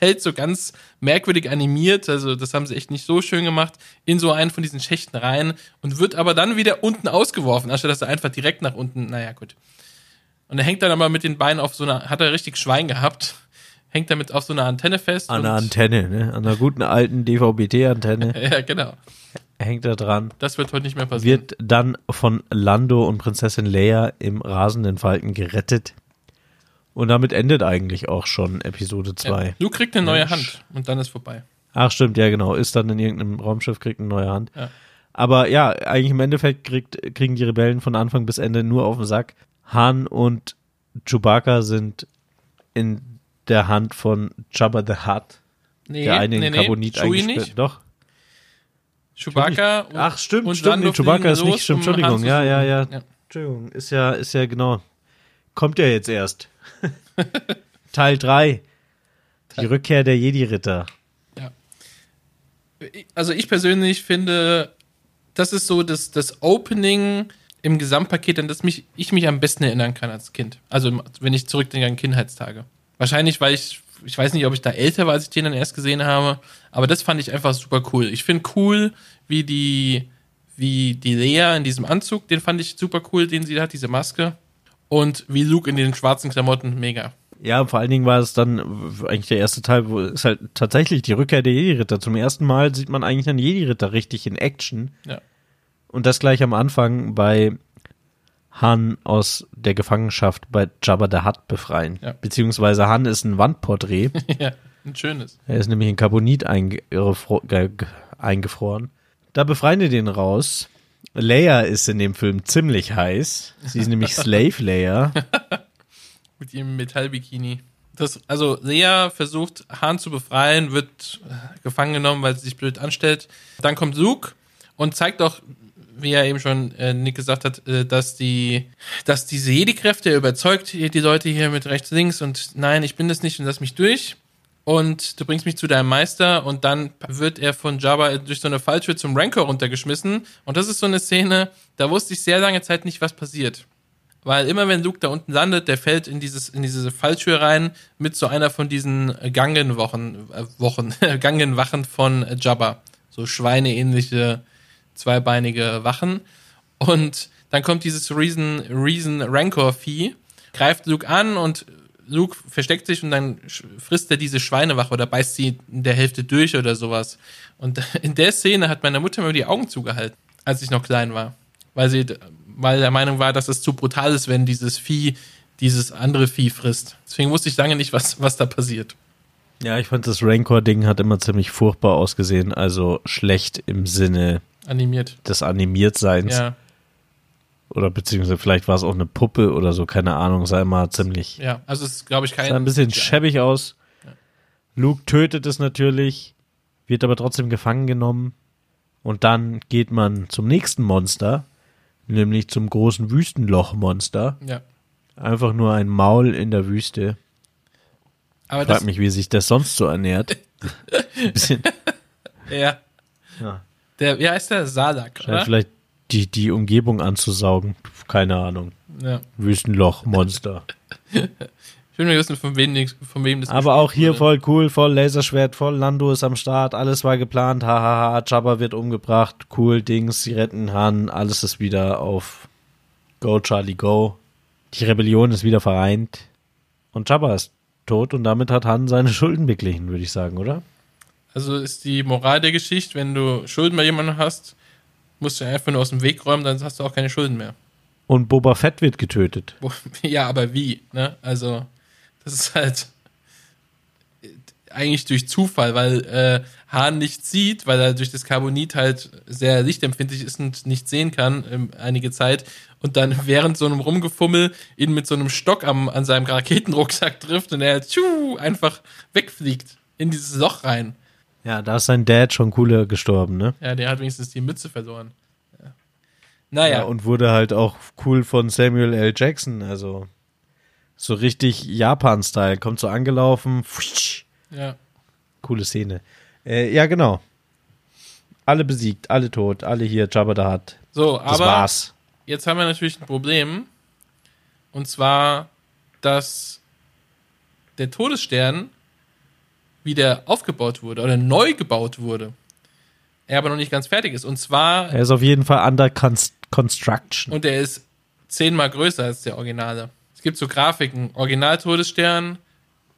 fällt so ganz merkwürdig animiert, also das haben sie echt nicht so schön gemacht, in so einen von diesen Schächten rein und wird aber dann wieder unten ausgeworfen, anstatt dass er einfach direkt nach unten, naja, gut. Und er hängt dann aber mit den Beinen auf so einer, hat er richtig Schwein gehabt, hängt damit auf so einer Antenne fest. An und, Antenne, ne? An einer guten alten DVB-T-Antenne (laughs) Ja, genau. hängt er dran. Das wird heute nicht mehr passieren. Wird dann von Lando und Prinzessin Leia im rasenden Falken gerettet. Und damit endet eigentlich auch schon Episode 2. ja. Luke kriegt eine neue. Hand und dann ist vorbei. Ach stimmt, ja genau. Ist dann in irgendeinem Raumschiff, kriegt eine neue Hand. Ja. Aber ja, eigentlich im Endeffekt kriegt, kriegen die Rebellen von Anfang bis Ende nur auf den Sack. Han und Chewbacca sind in der Hand von Jabba the Hutt. Nee, der eine nee, in nee, Carbonit Chewie eingesperrt. nicht. Doch. Chewbacca und, Ach stimmt, und stimmt. Nee, Chewbacca ist nicht, stimmt. Entschuldigung. Ja, ja, ja, suchen. Entschuldigung. Ist ja, ist ja genau. Kommt ja jetzt erst. (laughs) Teil 3. Die Rückkehr der Jedi-Ritter. also ich persönlich finde, das ist so das, das Opening im Gesamtpaket, an das mich, ich mich am besten erinnern kann als Kind. Also im- wenn ich zurückdenke an Kindheitstage. Wahrscheinlich, weil ich, ich weiß nicht, ob ich da älter war, als ich den dann erst gesehen habe, aber das fand ich einfach super cool. Ich finde cool, wie die, wie die Lea in diesem Anzug, den fand ich super cool, den sie hat, diese Maske. Und wie Luke in den schwarzen Klamotten, mega. Ja, vor allen Dingen war es dann eigentlich der erste Teil, wo es halt tatsächlich die Rückkehr der Jedi-Ritter. Zum ersten Mal sieht man eigentlich einen Jedi-Ritter richtig in Action. Ja. Und das gleich am Anfang bei Han aus der Gefangenschaft bei Jabba the Hutt befreien. Ja. Beziehungsweise Han ist ein Wandporträt. (laughs) ja, ein schönes. Er ist nämlich in Carbonit eingefro ge ge eingefroren. Da befreien die den raus. Leia ist in dem Film ziemlich heiß. Sie ist nämlich (laughs) Slave Leia. (laughs) Mit ihrem Metallbikini. Das, also Lea versucht, Han zu befreien, wird äh, gefangen genommen, weil sie sich blöd anstellt. Dann kommt Luke und zeigt auch, wie er eben schon äh, Nick gesagt hat, äh, dass die, dass diese Jedi-Kräfte er überzeugt die Leute hier mit rechts, links und nein, ich bin das nicht und lass mich durch. Und du bringst mich zu deinem Meister und dann wird er von Jabba durch so eine Falltür zum Rancor runtergeschmissen. Und das ist so eine Szene, da wusste ich sehr lange Zeit nicht, was passiert. Weil immer wenn Luke da unten landet, der fällt in dieses in diese Falltür rein mit so einer von diesen Gangenwochen äh, Wochen (laughs) Gangenwachen von äh, Jabba, so schweineähnliche zweibeinige Wachen und dann kommt dieses Reason Reason Rancor Vieh, greift Luke an und Luke versteckt sich und dann frisst er diese Schweinewache oder beißt sie in der Hälfte durch oder sowas. Und (laughs) in der Szene hat meine Mutter mir die Augen zugehalten, als ich noch klein war. Weil sie, weil der Meinung war, dass es zu brutal ist, wenn dieses Vieh dieses andere Vieh frisst. Deswegen wusste ich lange nicht, was, was da passiert. Ja, ich fand das Rancor-Ding hat immer ziemlich furchtbar ausgesehen. Also schlecht im Sinne Animiert. des Animiertseins. Ja, Oder beziehungsweise vielleicht war es auch eine Puppe oder so, keine Ahnung. Sah immer ziemlich ja. Also es ist, glaube ich, kein. Sah ein bisschen schäbig aus. Luke tötet es natürlich, wird aber trotzdem gefangen genommen. Und dann geht man zum nächsten Monster, nämlich zum großen Wüstenloch-Monster. Ja. Einfach nur ein Maul in der Wüste. Aber Frag das, mich, wie sich das sonst so ernährt. Ein (laughs) bisschen, ja. Ja. Der, wie heißt der? Salak, scheint oder? vielleicht die, die Umgebung anzusaugen. Keine Ahnung. Ja. Wüstenloch-Monster. (laughs) Ich will nur wissen, von wem, von wem das Aber auch hier wurde. voll cool, voll Laserschwert, voll Lando ist am Start, alles war geplant, hahaha, Jabba wird umgebracht, cool Dings, sie retten Han, alles ist wieder auf Go Charlie Go. Die Rebellion ist wieder vereint und Jabba ist tot und damit hat Han seine (laughs) Schulden beglichen, würde ich sagen, oder? Also ist die Moral der Geschichte, wenn du Schulden bei jemandem hast, musst du einfach nur aus dem Weg räumen, dann hast du auch keine Schulden mehr. Und Boba Fett wird getötet. (laughs) Ja, aber wie? Ne? Also, das ist halt eigentlich durch Zufall, weil äh, Hahn nichts sieht, weil er durch das Carbonit halt sehr lichtempfindlich ist und nicht sehen kann ähm, einige Zeit und dann (laughs) während so einem Rumgefummel ihn mit so einem Stock am, an seinem Raketenrucksack trifft und er tschu, einfach wegfliegt in dieses Loch rein. Ja, da ist sein Dad schon cooler gestorben, ne? Ja, der hat wenigstens die Mütze verloren. Ja. Naja, Ja, und wurde halt auch cool von Samuel L. Jackson, also so richtig Japan-Style. Kommt so angelaufen, pfusch, ja. coole Szene. Äh, ja, genau. Alle besiegt, alle tot, alle hier, Jabba da hat. So, Das aber war's. Jetzt haben wir natürlich ein Problem. Und zwar, dass der Todesstern wieder aufgebaut wurde oder neu gebaut wurde. Er aber noch nicht ganz fertig ist. Und zwar, Er ist auf jeden Fall under const construction. und er ist zehnmal größer als der Originale. Es gibt so Grafiken, Original-Todesstern,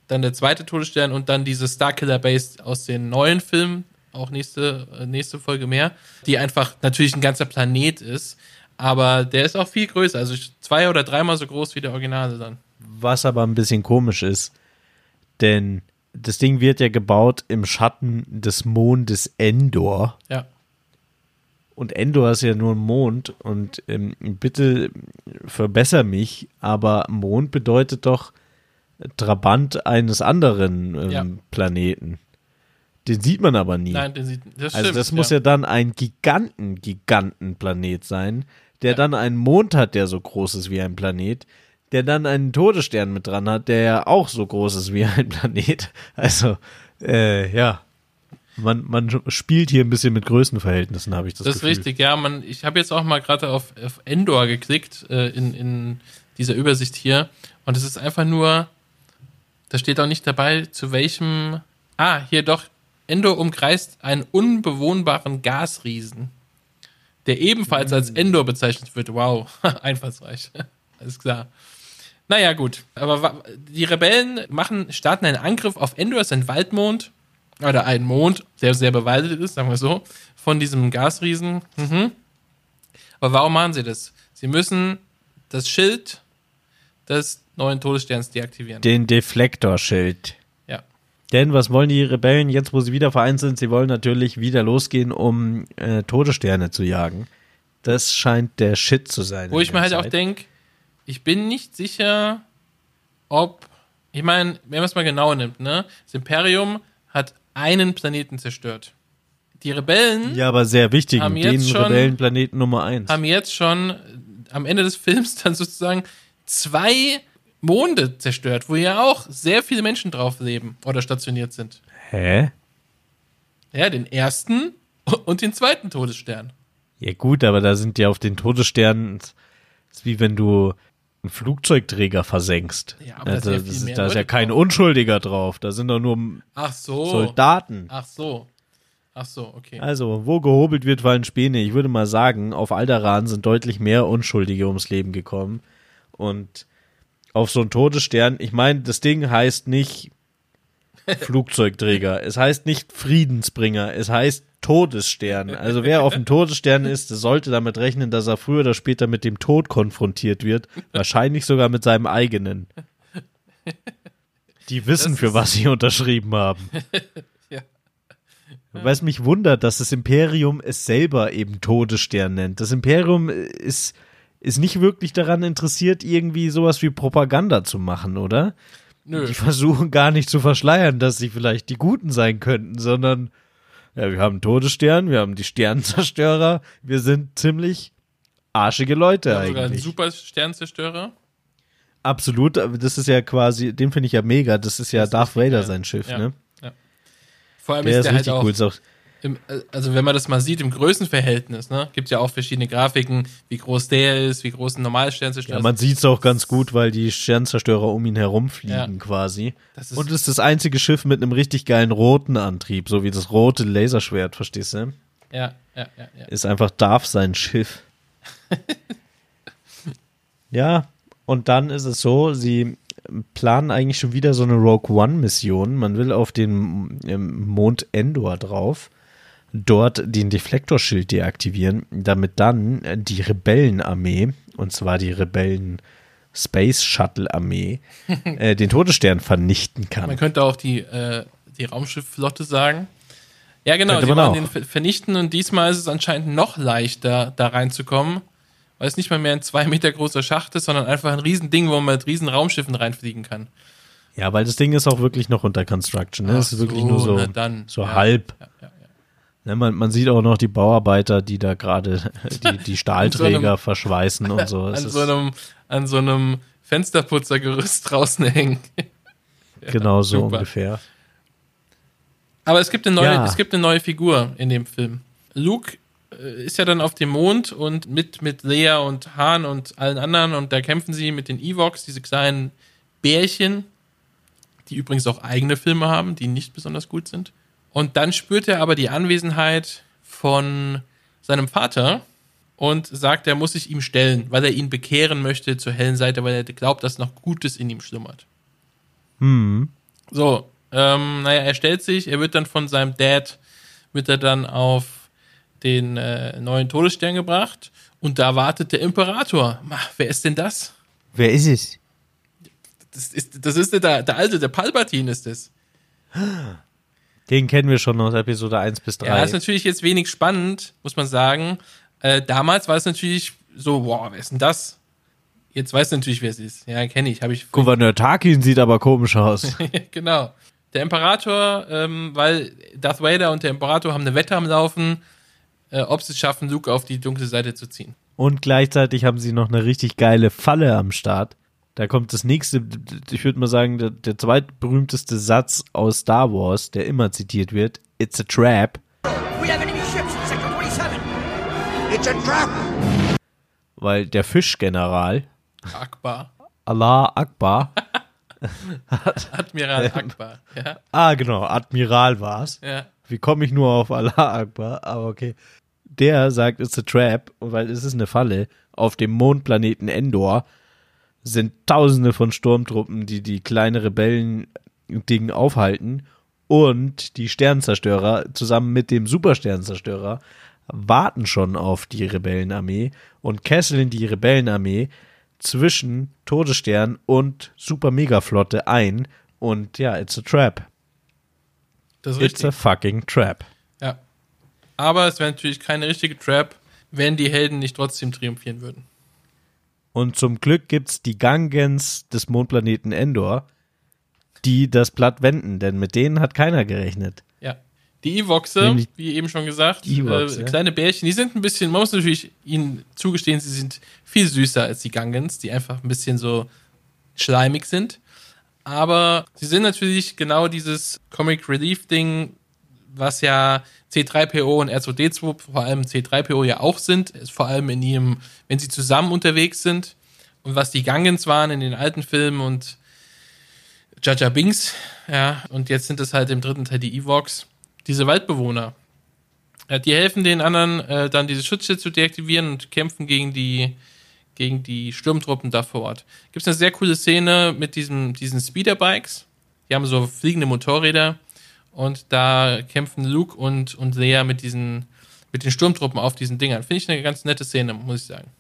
dann der zweite Todesstern und dann diese Starkiller Base aus den neuen Filmen, auch nächste, äh, nächste Folge mehr, die einfach natürlich ein ganzer Planet ist, aber der ist auch viel größer, also zwei oder dreimal so groß wie der Originale dann. Was aber ein bisschen komisch ist, denn das Ding wird ja gebaut im Schatten des Mondes Endor. Ja. Und Endor ist ja nur ein Mond. Und ähm, bitte verbessere mich, aber Mond bedeutet doch Trabant eines anderen ähm, Ja. Planeten. Den sieht man aber nie. Nein, den sieht, das also stimmt. das muss ja. dann ein Giganten, Gigantenplanet sein, der dann einen Mond hat, der so groß ist wie ein Planet, der dann einen Todesstern mit dran hat, der ja auch so groß ist wie ein (laughs) Planet. Also, äh, ja. Man, man spielt hier ein bisschen mit Größenverhältnissen, habe ich das, Das ist Gefühl. richtig, ja. Man, ich habe jetzt auch mal gerade auf, auf Endor geklickt äh, in, in dieser Übersicht hier. Und es ist einfach nur, da steht auch nicht dabei, zu welchem. Ah, hier doch. Endor umkreist einen unbewohnbaren Gasriesen, der ebenfalls als Endor bezeichnet wird. Wow, (laughs) einfallsreich. Alles klar. Naja, gut. Aber die Rebellen machen, starten einen Angriff auf Endor, ist ein Waldmond. Oder ein Mond, der sehr bewaldet ist, sagen wir so, von diesem Gasriesen. Mhm. Aber warum machen sie das? Sie müssen das Schild des neuen Todessterns deaktivieren. Den Deflektorschild. Denn was wollen die Rebellen jetzt, wo sie wieder vereint sind? Sie wollen natürlich wieder losgehen, um äh, Todessterne zu jagen. Das scheint der Shit zu sein. Wo ich mir halt auch Zeit. denke, ich bin nicht sicher, ob, ich meine, wenn man es mal genau nimmt, ne? Das Imperium hat einen Planeten zerstört. Die Rebellen Ja, aber sehr wichtig. Haben Den jetzt schon- Rebellenplaneten Nummer eins. haben jetzt schon am Ende des Films dann sozusagen zwei Monde zerstört, wo ja auch sehr viele Menschen drauf leben oder stationiert sind. Hä? Ja, den ersten und den zweiten Todesstern. Ja gut, aber da sind ja auf den Todessternen, ist wie wenn du einen Flugzeugträger versenkst. Ja, aber da ja das viel ist, mehr da ist ja kein drauf. Unschuldiger drauf. Da sind doch nur Ach so. Soldaten. Ach so. Ach so, okay. Also, wo gehobelt wird, fallen Späne. Ich würde mal sagen, auf Alderan sind deutlich mehr Unschuldige ums Leben gekommen. Und auf so einen Todesstern, ich meine, das Ding heißt nicht Flugzeugträger. es heißt nicht Friedensbringer. Es heißt Todesstern. Also wer auf dem Todesstern ist, sollte damit rechnen, dass er früher oder später mit dem Tod konfrontiert wird. Wahrscheinlich sogar mit seinem eigenen. Die wissen, für was sie unterschrieben haben. Weil es mich wundert, dass das Imperium es selber eben Todesstern nennt. Das Imperium ist, ist nicht wirklich daran interessiert, irgendwie sowas wie Propaganda zu machen, oder? Nö. Die versuchen gar nicht zu verschleiern, dass sie vielleicht die Guten sein könnten, sondern ja, wir haben Todesstern, wir haben die Sternenzerstörer, wir sind ziemlich arschige Leute Wir haben sogar eigentlich. super Sternzerstörer. Absolut, aber das ist ja quasi, den finde ich ja mega, das ist ja Das ist Darth richtig Vader geil. sein Schiff, Ja. ne? Ja. Vor allem Der ist ist der halt richtig auch, cool. Im, also wenn man das mal sieht im Größenverhältnis, ne, gibt ja auch verschiedene Grafiken, wie groß der ist, wie groß ein normales Sternzerstörer Ja, ist. man sieht's auch ganz gut, weil die Sternzerstörer um ihn herumfliegen Ja. quasi. Ist- Und es ist das einzige Schiff mit einem richtig geilen roten Antrieb, so wie das rote Laserschwert, verstehst du? Ja, ja, ja, ja. Ist einfach Darf sein Schiff. (laughs) ja, und dann ist es so, sie planen eigentlich schon wieder so eine Rogue One-Mission. Man will auf den ähm, Mond Endor drauf, dort den Deflektorschild deaktivieren, damit dann die Rebellenarmee, und zwar die Rebellen Space Shuttle Armee, (laughs) äh, den Todesstern vernichten kann. Man könnte auch die, äh, die Raumschiffflotte sagen. Ja, genau, die man wollen den ver- vernichten und diesmal ist es anscheinend noch leichter, da reinzukommen, weil es nicht mal mehr ein zwei Meter großer Schacht ist, sondern einfach ein Riesending, wo man mit riesen Raumschiffen reinfliegen kann. Ja, weil das Ding ist auch wirklich noch unter Construction. Ne? Es ist wirklich so, nur so, dann, so ja. halb. Ja, ja. Ne, man, man sieht auch noch die Bauarbeiter, die da gerade (laughs) die, die Stahlträger einem- verschweißen und so. An so, einem, an so einem Fensterputzergerüst (laughs) draußen hängen. (laughs) genau so super. ungefähr. Aber es gibt eine neue, Ja. es gibt eine neue Figur in dem Film. Luke äh, ist ja dann auf dem Mond und mit, mit Leia und Han und allen anderen und da kämpfen sie mit den Evox, diese kleinen Bärchen, die übrigens auch eigene Filme haben, die nicht besonders gut sind. Und dann spürt er aber die Anwesenheit von seinem Vater und sagt, er muss sich ihm stellen, weil er ihn bekehren möchte zur hellen Seite, weil er glaubt, dass noch Gutes in ihm schlummert. So, ähm, naja, er stellt sich, er wird dann von seinem Dad, wird er dann auf den äh, neuen Todesstern gebracht und da wartet der Imperator. Ma, wer ist denn das? Wer ist es? Das ist, das ist der, der alte, der Palpatine ist es. (gasps) Den kennen wir schon aus Episode 1 bis 3. Ja, ist natürlich jetzt wenig spannend, muss man sagen. Äh, damals war es natürlich so, wow, wer ist denn das? Jetzt weißt du natürlich, wer es ist. Ja, kenne ich, habe ich. Gouverneur Tarkin sieht aber komisch aus. (laughs) genau. Der Imperator, ähm, weil Darth Vader und der Imperator haben eine Wette am Laufen, äh, ob sie es schaffen, Luke auf die dunkle Seite zu ziehen. Und gleichzeitig haben sie noch eine richtig geile Falle am Start. Da kommt das nächste, ich würde mal sagen, der, der zweitberühmteste Satz aus Star Wars, der immer zitiert wird. It's a trap. We have enemy ships in Sector 27. It's a trap. Weil der Fischgeneral, Akbar. Allah Akbar, (laughs) Admiral Akbar. Ja, ah genau, Admiral war's. ja. Wie komme ich nur auf Allah Akbar? Aber okay. Der sagt, it's a trap, weil es ist eine Falle. Auf dem Mondplaneten Endor sind tausende von Sturmtruppen, die die kleine Rebellen-Ding aufhalten. Und die Sternzerstörer zusammen mit dem Supersternzerstörer warten schon auf die Rebellenarmee und kesseln die Rebellenarmee zwischen Todesstern und Super-Mega-Flotte ein. Und ja, it's a trap. It's a richtig. fucking trap. Ja. Aber es wäre natürlich keine richtige Trap, wenn die Helden nicht trotzdem triumphieren würden. Und zum Glück gibt's die Gangens des Mondplaneten Endor, die das Blatt wenden, denn mit denen hat keiner gerechnet. Ja. Die Evoxe, wie eben schon gesagt, äh, ja. kleine Bärchen, die sind ein bisschen, man muss natürlich ihnen zugestehen, sie sind viel süßer als die Gangens, die einfach ein bisschen so schleimig sind. Aber sie sind natürlich genau dieses Comic Relief Ding, was ja C3PO und R2D2, vor allem C3PO ja auch sind, ist vor allem in ihrem, wenn sie zusammen unterwegs sind und was die Gangens waren in den alten Filmen und Jaja Binks, ja, und jetzt sind es halt im dritten Teil die Evox, diese Waldbewohner. Ja, die helfen den anderen äh, dann diese Schutzschild zu deaktivieren und kämpfen gegen die gegen die Sturmtruppen da vor Ort. Gibt es eine sehr coole Szene mit diesem, diesen Speederbikes. Die haben so fliegende Motorräder und da kämpfen Luke und, und Leia mit diesen mit den Sturmtruppen auf diesen Dingern. Finde ich eine ganz nette Szene, muss ich sagen.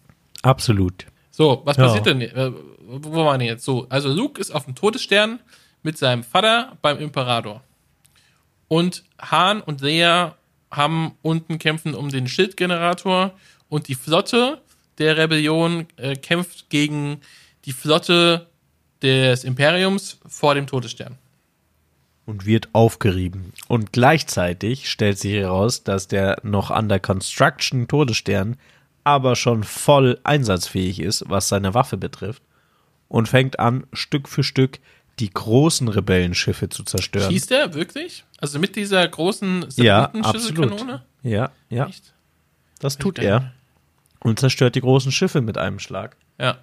Absolut. So, was Ja. passiert denn? Äh, wo waren die jetzt? So, also Luke ist auf dem Todesstern mit seinem Vater beim Imperator. Und Han und Leia haben unten kämpfen um den Schildgenerator und die Flotte der Rebellion äh, kämpft gegen die Flotte des Imperiums vor dem Todesstern. Und wird aufgerieben. Und gleichzeitig stellt sich heraus, dass der noch under construction Todesstern aber schon voll einsatzfähig ist, was seine Waffe betrifft. Und fängt an, Stück für Stück die großen Rebellenschiffe zu zerstören. Schießt er wirklich? Also mit dieser großen ja, absolut. Ja, ja, Echt? das tut er. Und zerstört die großen Schiffe mit einem Schlag. Ja.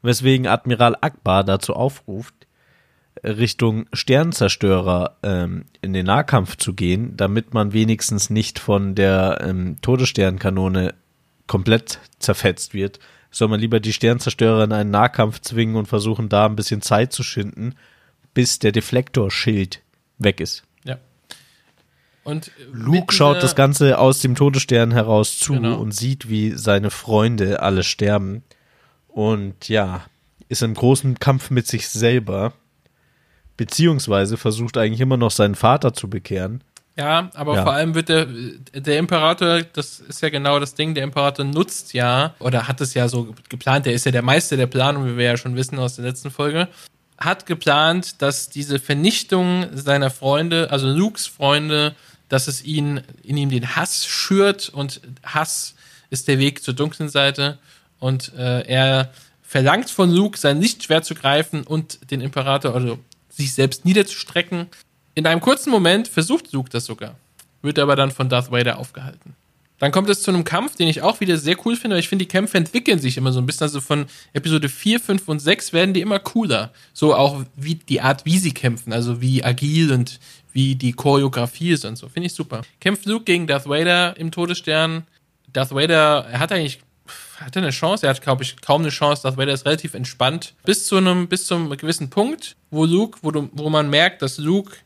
weswegen Admiral Akbar dazu aufruft, Richtung Sternzerstörer ähm, in den Nahkampf zu gehen, damit man wenigstens nicht von der ähm, Todessternkanone komplett zerfetzt wird, soll man lieber die Sternzerstörer in einen Nahkampf zwingen und versuchen, da ein bisschen Zeit zu schinden, bis der Deflektorschild weg ist. Ja. Und Luke schaut das Ganze aus dem Todesstern heraus zu Genau. und sieht, wie seine Freunde alle sterben. Und ja, ist im großen Kampf mit sich selber. Beziehungsweise versucht eigentlich immer noch seinen Vater zu bekehren. Ja, aber Ja. vor allem wird der, der Imperator, das ist ja genau das Ding, der Imperator nutzt ja, oder hat es ja so geplant, der ist ja der Meister der Planung, wie wir ja schon wissen aus der letzten Folge, hat geplant, dass diese Vernichtung seiner Freunde, also Lukes Freunde, dass es ihn, in ihm den Hass schürt und Hass ist der Weg zur dunklen Seite und äh, er verlangt von Luke, sein Lichtschwert zu greifen und den Imperator, also sich selbst niederzustrecken. In einem kurzen Moment versucht Luke das sogar, wird aber dann von Darth Vader aufgehalten. Dann kommt es zu einem Kampf, den ich auch wieder sehr cool finde, weil ich finde, die Kämpfe entwickeln sich immer so ein bisschen. Also von Episode 4, 5 und 6 werden die immer cooler. So auch wie die Art, wie sie kämpfen, also wie agil und wie die Choreografie ist und so. Finde ich super. Kämpft Luke gegen Darth Vader im Todesstern. Darth Vader, er hat eigentlich hatte eine Chance, er hat, glaube ich, kaum eine Chance. Darth Vader ist relativ entspannt. Bis zu einem, bis zu einem gewissen Punkt, wo Luke, wo, du, wo man merkt, dass Luke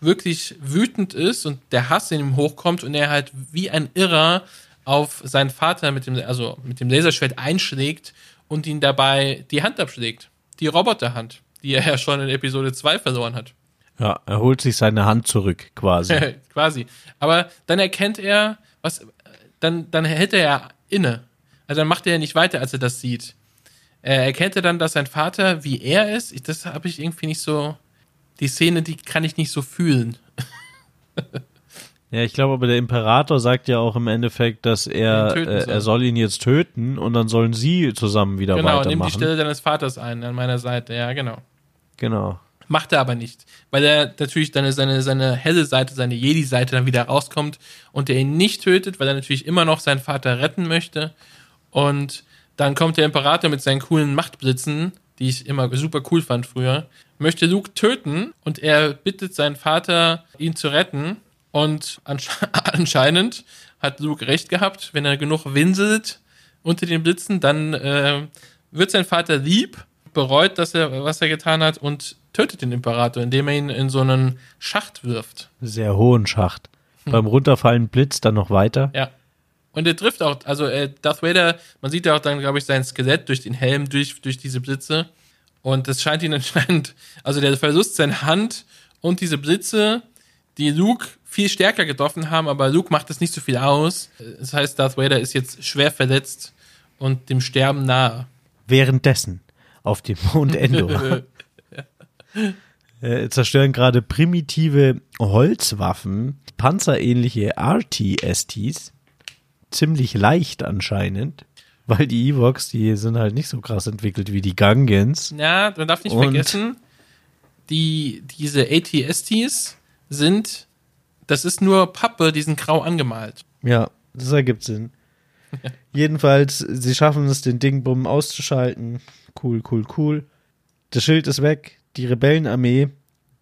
wirklich wütend ist und der Hass in ihm hochkommt und er halt wie ein Irrer auf seinen Vater mit dem, also mit dem Laserschwert einschlägt und ihn dabei die Hand abschlägt. Die Roboterhand, die er ja schon in Episode 2 verloren hat. Ja, er holt sich seine Hand zurück, quasi. (laughs) Quasi. Aber dann erkennt er, was, dann, dann hält er ja inne. Also dann macht er ja nicht weiter, als er das sieht. Er erkennt er dann, dass sein Vater wie er ist. Ich, das habe ich irgendwie nicht so. Die Szene, die kann ich nicht so fühlen. (laughs) Ja, ich glaube aber der Imperator sagt ja auch im Endeffekt, dass er, äh, soll. er soll ihn jetzt töten und dann sollen sie zusammen wieder genau, nimmt die weitermachen. Stelle deines Vaters ein, an meiner Seite. Ja, genau. Genau. Macht er aber nicht. Weil er natürlich dann seine, seine helle Seite, seine Jedi-Seite dann wieder rauskommt und er ihn nicht tötet, weil er natürlich immer noch seinen Vater retten möchte. Und dann kommt der Imperator mit seinen coolen Machtblitzen, die ich immer super cool fand früher, möchte Luke töten und er bittet seinen Vater, ihn zu retten. Und ansche (laughs) anscheinend hat Luke recht gehabt, wenn er genug winselt unter den Blitzen, dann äh, wird sein Vater lieb, bereut, dass er, was er getan hat und tötet den Imperator, indem er ihn in so einen Schacht wirft. Sehr hohen Schacht. Hm. Beim Runterfallen blitzt dann noch weiter. Ja. Und er trifft auch, also äh, Darth Vader, man sieht ja auch dann, glaube ich, sein Skelett durch den Helm, durch, durch diese Blitze. Und das scheint ihn (laughs) anscheinend, also der Verlust seiner Hand und diese Blitze, die Luke viel stärker getroffen haben, aber Luke macht das nicht so viel aus. Das heißt, Darth Vader ist jetzt schwer verletzt und dem Sterben nahe. Währenddessen auf dem Mond (laughs) Endor äh, zerstören gerade primitive Holzwaffen, panzerähnliche RTSTs, ziemlich leicht anscheinend, weil die Evox, die sind halt nicht so krass entwickelt wie die Gungans. Ja, man darf nicht Und? vergessen, die, diese ATSTs sind, das ist nur Pappe, die sind grau angemalt. Ja, das ergibt Sinn. (laughs) Jedenfalls, sie schaffen es, den Dingbumm auszuschalten. Cool, cool, cool. Das Schild ist weg. Die Rebellenarmee,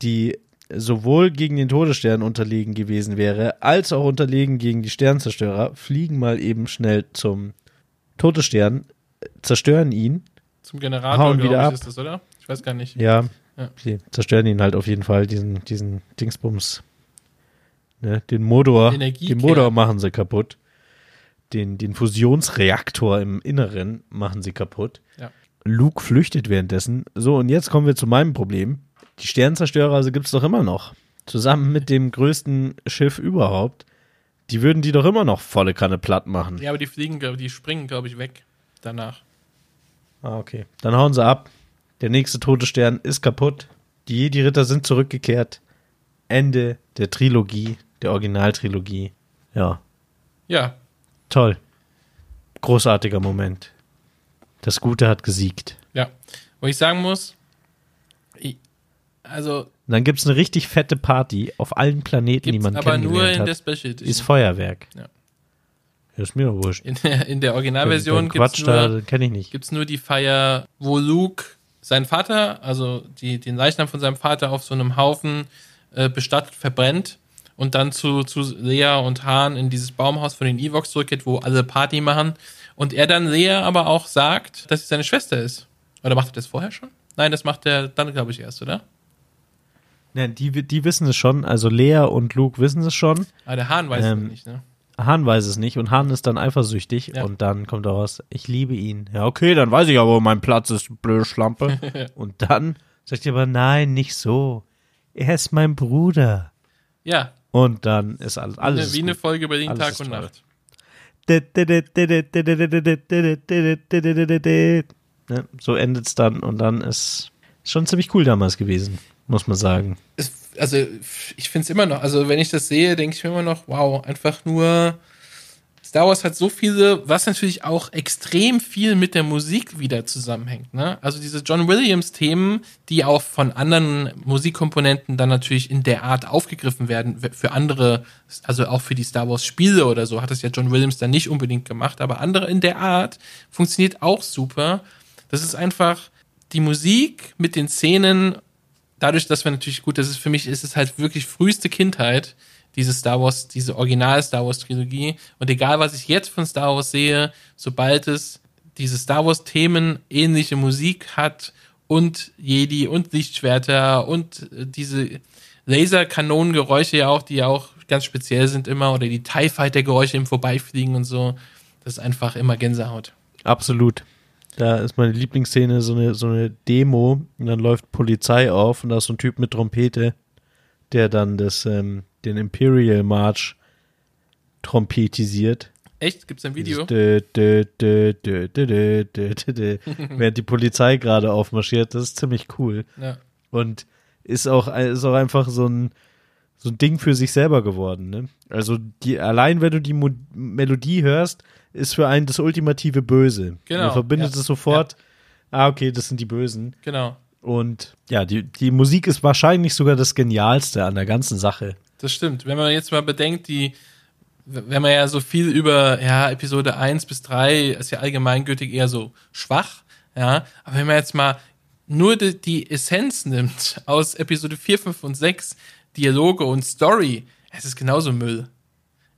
die sowohl gegen den Todesstern unterlegen gewesen wäre, als auch unterlegen gegen die Sternzerstörer, fliegen mal eben schnell zum Todesstern, zerstören ihn. Zum Generator, Hauen wieder glaube ich, ab. ist das, oder? Ich weiß gar nicht. Ja, Ja. sie zerstören ihn halt auf jeden Fall, diesen, diesen Dingsbums. Ne, den Motor, den Motor machen sie kaputt. Den, den Fusionsreaktor im Inneren machen sie kaputt. Ja. Luke flüchtet währenddessen. So, und jetzt kommen wir zu meinem Problem. Die Sternzerstörer also gibt es doch immer noch. Zusammen mit dem größten Schiff überhaupt. Die würden die doch immer noch volle Kanne platt machen. Ja, aber die fliegen, glaub- die springen, glaube ich, weg danach. Ah, okay. Dann hauen sie ab. Der nächste Todesstern ist kaputt. Die Jedi-Ritter sind zurückgekehrt. Ende der Trilogie, der Originaltrilogie. Ja, Ja, toll. Großartiger Moment. Das Gute hat gesiegt. ja. Wo ich sagen muss, also dann gibt es eine richtig fette Party auf allen Planeten, die man aber nur kennengelernt in der hat. Special Ist Edition. Feuerwerk. Ja. Ja, Ist mir wurscht. In der, in der Originalversion gibt es nur, gibt's nur die Feier, wo Luke seinen Vater, also die, den Leichnam von seinem Vater auf so einem Haufen äh, bestattet, verbrennt und dann zu, zu Lea und Han in dieses Baumhaus von den Evox zurückgeht, wo alle Party machen Und er dann Lea aber auch sagt, dass sie seine Schwester ist. Oder macht er das vorher schon? Nein, das macht er dann, glaube ich, erst, oder? Ja, die, die wissen es schon, also Lea und Luke wissen es schon. Aber der Hahn weiß es Ähm, nicht, ne? Han weiß es nicht und Han ist dann eifersüchtig Ja. und dann kommt daraus, ich liebe ihn. Ja, okay, dann weiß ich aber, wo mein Platz ist, blöde Schlampe. (laughs) und dann sagt ihr aber, nein, nicht so. Er ist mein Bruder. Ja, Und dann ist alles, alles eine, wie eine gut. Folge über den Alles Tag und toll. Nacht. Ne, so endet's dann und dann ist schon ziemlich cool damals gewesen, muss man sagen. es, also ich finde es immer noch, also wenn ich das sehe, denke ich mir immer noch, wow, einfach nur Star Wars hat so viele, was natürlich auch extrem viel mit der Musik wieder zusammenhängt. Ne? Also diese John Williams-Themen, die auch von anderen Musikkomponenten dann natürlich in der Art aufgegriffen werden, für andere, also auch für die Star Wars-Spiele oder so, hat das ja John Williams dann nicht unbedingt gemacht, aber andere in der Art funktioniert auch super. Das ist einfach die Musik mit den Szenen dadurch, dass wir natürlich, gut, das ist für mich, ist es halt wirklich früheste Kindheit, diese Star Wars, diese Original Star Wars Trilogie. Und egal, was ich jetzt von Star Wars sehe, sobald es diese Star Wars Themen ähnliche Musik hat und Jedi und Lichtschwerter und äh, diese Laserkanonengeräusche ja auch, die ja auch ganz speziell sind immer, oder die TIE Fighter Geräusche im Vorbeifliegen und so, das ist einfach immer Gänsehaut. Absolut da ist meine Lieblingsszene so eine, so eine Demo und dann läuft Polizei auf und da ist so ein Typ mit Trompete, der dann das, ähm, den Imperial March trompetisiert. Echt? Gibt's ein Video? Während die Polizei gerade aufmarschiert, das ist ziemlich cool. Ja. Und ist auch, ist auch einfach so ein, so ein Ding für sich selber geworden. Ne? Also die, allein wenn du die Mo Melodie hörst, ist für einen das ultimative Böse. Genau, Man verbindet ja. es sofort. Ah, okay, das sind die Bösen. Genau. Und ja, die, die Musik ist wahrscheinlich sogar das Genialste an der ganzen Sache. Das stimmt. Wenn man jetzt mal bedenkt, die, wenn man ja so viel über, ja, Episode 1 bis 3 ist ja allgemeingültig eher so schwach, ja, aber wenn man jetzt mal nur die, die Essenz nimmt aus Episode 4, 5 und 6, Dialoge und Story, es ist genauso Müll.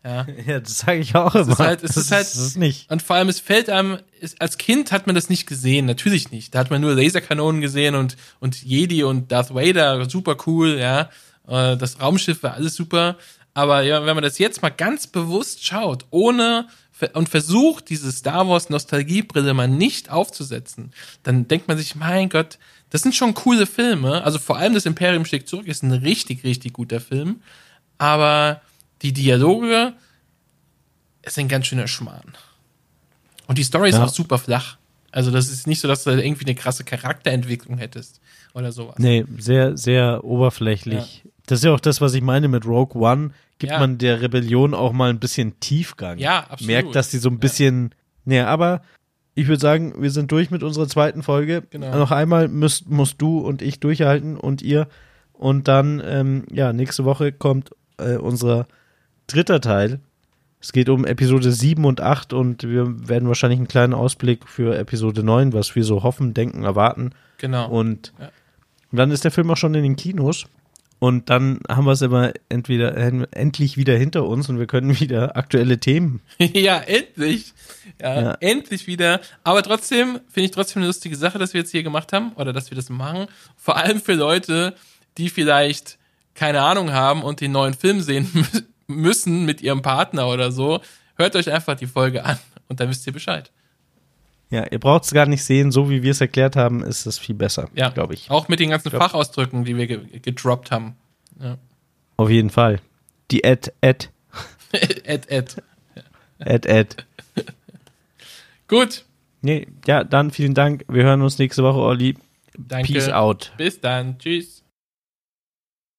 Ja. (laughs) Ja, das sage ich auch immer. ist halt- es das ist halt- das ist nicht. Und vor allem, es fällt einem, es, als Kind hat man das nicht gesehen, natürlich nicht. Da hat man nur Laserkanonen gesehen und, und Jedi und Darth Vader, super cool, ja. Äh, Das Raumschiff war alles super. Aber ja, wenn man das jetzt mal ganz bewusst schaut, ohne und versucht, diese Star Wars Nostalgiebrille mal nicht aufzusetzen, dann denkt man sich, mein Gott, das sind schon coole Filme. Also vor allem das Imperium schlägt zurück ist ein richtig, richtig guter Film. Aber die Dialoge ein ganz schöner Schmarrn. Und die Story ist Ja. auch super flach. Also das ist nicht so, dass du da irgendwie eine krasse Charakterentwicklung hättest oder sowas. Nee, sehr, sehr oberflächlich. Das ist ja auch das, was ich meine mit Rogue One. Gibt Ja. man der Rebellion auch mal ein bisschen Tiefgang. Ja, absolut. Merkt, dass sie so ein bisschen. Nee, aber ich würde sagen, wir sind durch mit unserer zweiten Folge. Genau. Noch einmal müsst, musst du und ich durchhalten und ihr. Und dann, ähm, ja, nächste Woche kommt äh, unser dritter Teil. Es geht um Episode 7 und 8 und wir werden wahrscheinlich einen kleinen Ausblick für Episode 9, was wir so hoffen, denken, erwarten. Genau. Und Ja. dann ist der Film auch schon in den Kinos. Und dann haben wir es immer entweder äh, endlich wieder hinter uns und wir können wieder aktuelle Themen. (laughs) ja, endlich. Ja, Ja. endlich wieder. Aber trotzdem finde ich trotzdem eine lustige Sache, dass wir jetzt hier gemacht haben oder dass wir das machen. Vor allem für Leute, die vielleicht keine Ahnung haben und den neuen Film sehen (laughs) müssen mit ihrem Partner oder so. Hört euch einfach die Folge an und dann wisst ihr Bescheid. Ja, ihr braucht es gar nicht sehen, so wie wir es erklärt haben, ist es viel besser, Ja, glaube ich. Auch mit den ganzen Glaub- Fachausdrücken, die wir ge gedroppt haben. Auf jeden Fall. Die Ad, Ad, (laughs) Ed, Ed. (laughs) Ad, Ad. Gut. Nee, ja, dann vielen Dank. Wir hören uns nächste Woche, Olli. Danke. Peace out. Bis dann. Tschüss.